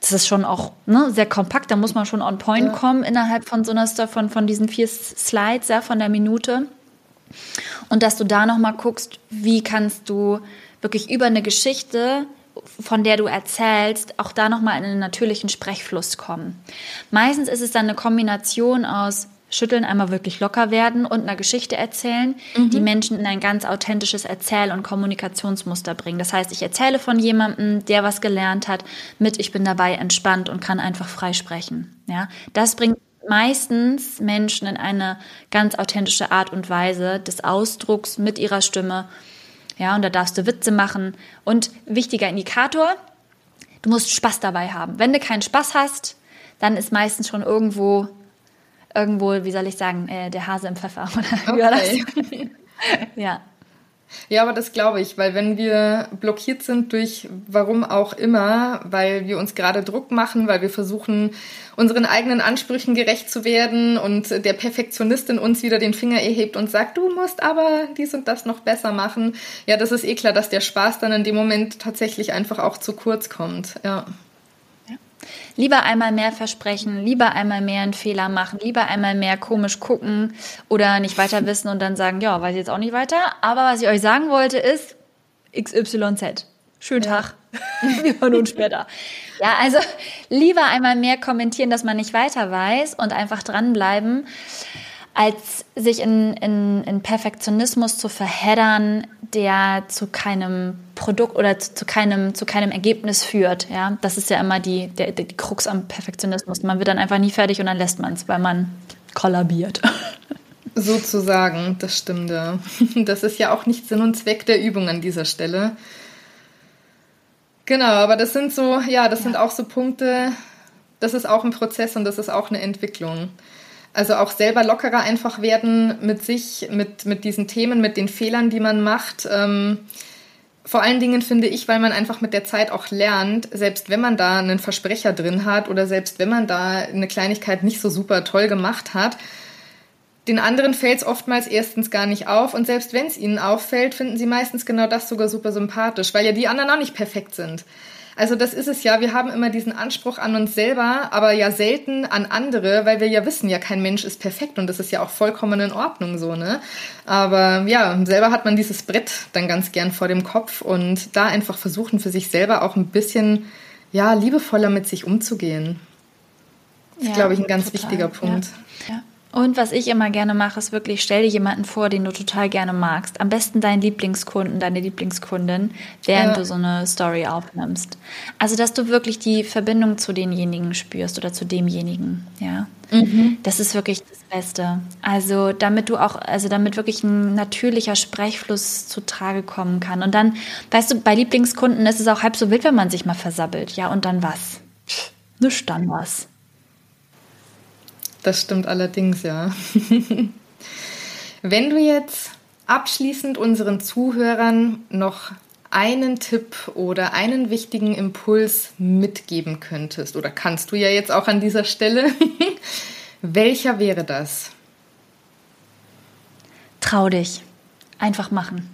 Das ist schon auch ne, sehr kompakt, da muss man schon on point ja. kommen innerhalb von so einer von, von diesen vier Slides, ja, von der Minute. Und dass du da nochmal guckst, wie kannst du wirklich über eine Geschichte von der du erzählst, auch da nochmal in einen natürlichen Sprechfluss kommen. Meistens ist es dann eine Kombination aus Schütteln, einmal wirklich locker werden und einer Geschichte erzählen, mhm. die Menschen in ein ganz authentisches Erzähl- und Kommunikationsmuster bringen. Das heißt, ich erzähle von jemandem, der was gelernt hat, mit ich bin dabei entspannt und kann einfach frei sprechen. Ja, das bringt meistens Menschen in eine ganz authentische Art und Weise des Ausdrucks mit ihrer Stimme ja, und da darfst du Witze machen. Und wichtiger Indikator, du musst Spaß dabei haben. Wenn du keinen Spaß hast, dann ist meistens schon irgendwo, irgendwo, wie soll ich sagen, äh, der Hase im Pfeffer. Oder okay. ja. Ja, aber das glaube ich, weil wenn wir blockiert sind durch warum auch immer, weil wir uns gerade Druck machen, weil wir versuchen, unseren eigenen Ansprüchen gerecht zu werden und der Perfektionist in uns wieder den Finger erhebt und sagt, du musst aber dies und das noch besser machen. Ja, das ist eh klar, dass der Spaß dann in dem Moment tatsächlich einfach auch zu kurz kommt. Ja. Lieber einmal mehr versprechen, lieber einmal mehr einen Fehler machen, lieber einmal mehr komisch gucken oder nicht weiter wissen und dann sagen, ja, weiß ich jetzt auch nicht weiter. Aber was ich euch sagen wollte ist XYZ. Schönen ja. Tag. Wir hören uns später. Ja, also lieber einmal mehr kommentieren, dass man nicht weiter weiß und einfach dranbleiben als sich in, in, in Perfektionismus zu verheddern, der zu keinem Produkt oder zu, zu, keinem, zu keinem Ergebnis führt. Ja? Das ist ja immer die, der, die Krux am Perfektionismus. Man wird dann einfach nie fertig und dann lässt man es, weil man kollabiert. Sozusagen, das stimmt. Das ist ja auch nicht Sinn und Zweck der Übung an dieser Stelle. Genau, aber das sind so, ja, das ja. sind auch so Punkte, das ist auch ein Prozess und das ist auch eine Entwicklung. Also auch selber lockerer einfach werden mit sich, mit, mit diesen Themen, mit den Fehlern, die man macht. Ähm, vor allen Dingen finde ich, weil man einfach mit der Zeit auch lernt, selbst wenn man da einen Versprecher drin hat oder selbst wenn man da eine Kleinigkeit nicht so super toll gemacht hat, den anderen fällt es oftmals erstens gar nicht auf und selbst wenn es ihnen auffällt, finden sie meistens genau das sogar super sympathisch, weil ja die anderen auch nicht perfekt sind. Also das ist es ja, wir haben immer diesen Anspruch an uns selber, aber ja selten an andere, weil wir ja wissen, ja kein Mensch ist perfekt und das ist ja auch vollkommen in Ordnung so, ne? Aber ja, selber hat man dieses Brett dann ganz gern vor dem Kopf und da einfach versuchen für sich selber auch ein bisschen ja, liebevoller mit sich umzugehen. Das ist, glaube ich, ein ganz total. wichtiger Punkt. Ja. ja. Und was ich immer gerne mache, ist wirklich, stell dir jemanden vor, den du total gerne magst. Am besten deinen Lieblingskunden, deine Lieblingskundin, während ja. du so eine Story aufnimmst. Also, dass du wirklich die Verbindung zu denjenigen spürst oder zu demjenigen, ja. Mhm. Das ist wirklich das Beste. Also, damit du auch, also damit wirklich ein natürlicher Sprechfluss zutage kommen kann. Und dann, weißt du, bei Lieblingskunden ist es auch halb so wild, wenn man sich mal versabbelt. Ja, und dann was? Nichts dann was. Das stimmt allerdings, ja. Wenn du jetzt abschließend unseren Zuhörern noch einen Tipp oder einen wichtigen Impuls mitgeben könntest, oder kannst du ja jetzt auch an dieser Stelle, welcher wäre das? Trau dich. Einfach machen.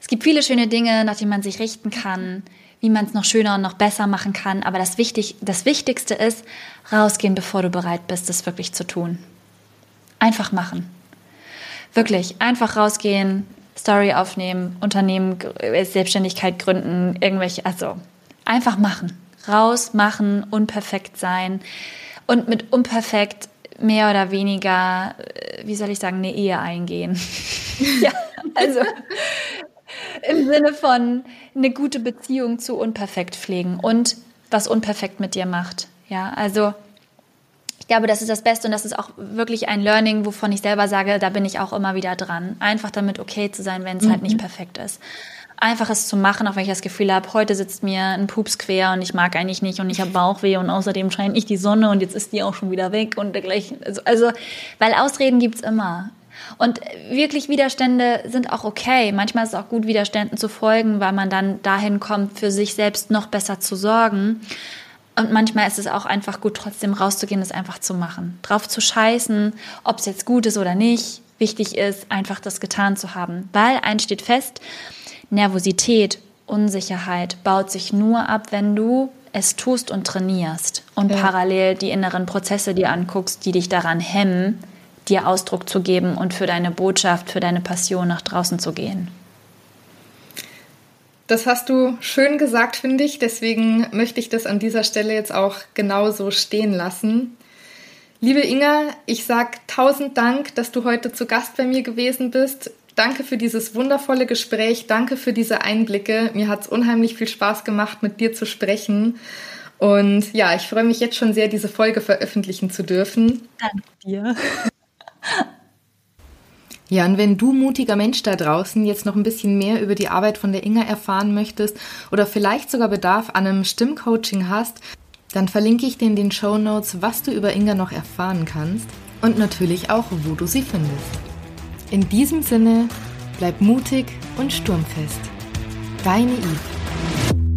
Es gibt viele schöne Dinge, nach denen man sich richten kann wie man es noch schöner und noch besser machen kann. Aber das, Wichtig, das Wichtigste ist, rausgehen, bevor du bereit bist, das wirklich zu tun. Einfach machen. Wirklich, einfach rausgehen, Story aufnehmen, Unternehmen, äh, Selbstständigkeit gründen, irgendwelche, also einfach machen. Raus, machen, unperfekt sein. Und mit unperfekt mehr oder weniger, äh, wie soll ich sagen, eine Ehe eingehen. ja, also im Sinne von eine gute Beziehung zu unperfekt pflegen und was unperfekt mit dir macht. Ja, also ich glaube, das ist das Beste und das ist auch wirklich ein Learning, wovon ich selber sage, da bin ich auch immer wieder dran. Einfach damit okay zu sein, wenn es mhm. halt nicht mhm. perfekt ist. Einfach es zu machen, auch wenn ich das Gefühl habe, heute sitzt mir ein Pups quer und ich mag eigentlich nicht und ich habe Bauchweh und außerdem scheint nicht die Sonne und jetzt ist die auch schon wieder weg und dergleichen. Also, also weil Ausreden gibt's immer. Und wirklich Widerstände sind auch okay. Manchmal ist es auch gut, Widerständen zu folgen, weil man dann dahin kommt, für sich selbst noch besser zu sorgen. Und manchmal ist es auch einfach gut, trotzdem rauszugehen, es einfach zu machen. Drauf zu scheißen, ob es jetzt gut ist oder nicht. Wichtig ist, einfach das getan zu haben. Weil eins steht fest, Nervosität, Unsicherheit baut sich nur ab, wenn du es tust und trainierst und ja. parallel die inneren Prozesse dir anguckst, die dich daran hemmen, dir Ausdruck zu geben und für deine Botschaft, für deine Passion nach draußen zu gehen. Das hast du schön gesagt, finde ich. Deswegen möchte ich das an dieser Stelle jetzt auch genauso stehen lassen. Liebe Inga, ich sage tausend Dank, dass du heute zu Gast bei mir gewesen bist. Danke für dieses wundervolle Gespräch. Danke für diese Einblicke. Mir hat es unheimlich viel Spaß gemacht, mit dir zu sprechen. Und ja, ich freue mich jetzt schon sehr, diese Folge veröffentlichen zu dürfen. Danke dir. Ja, und wenn du mutiger Mensch da draußen jetzt noch ein bisschen mehr über die Arbeit von der Inga erfahren möchtest oder vielleicht sogar Bedarf an einem Stimmcoaching hast, dann verlinke ich dir in den Show Notes, was du über Inga noch erfahren kannst und natürlich auch, wo du sie findest. In diesem Sinne, bleib mutig und sturmfest. Deine Eve.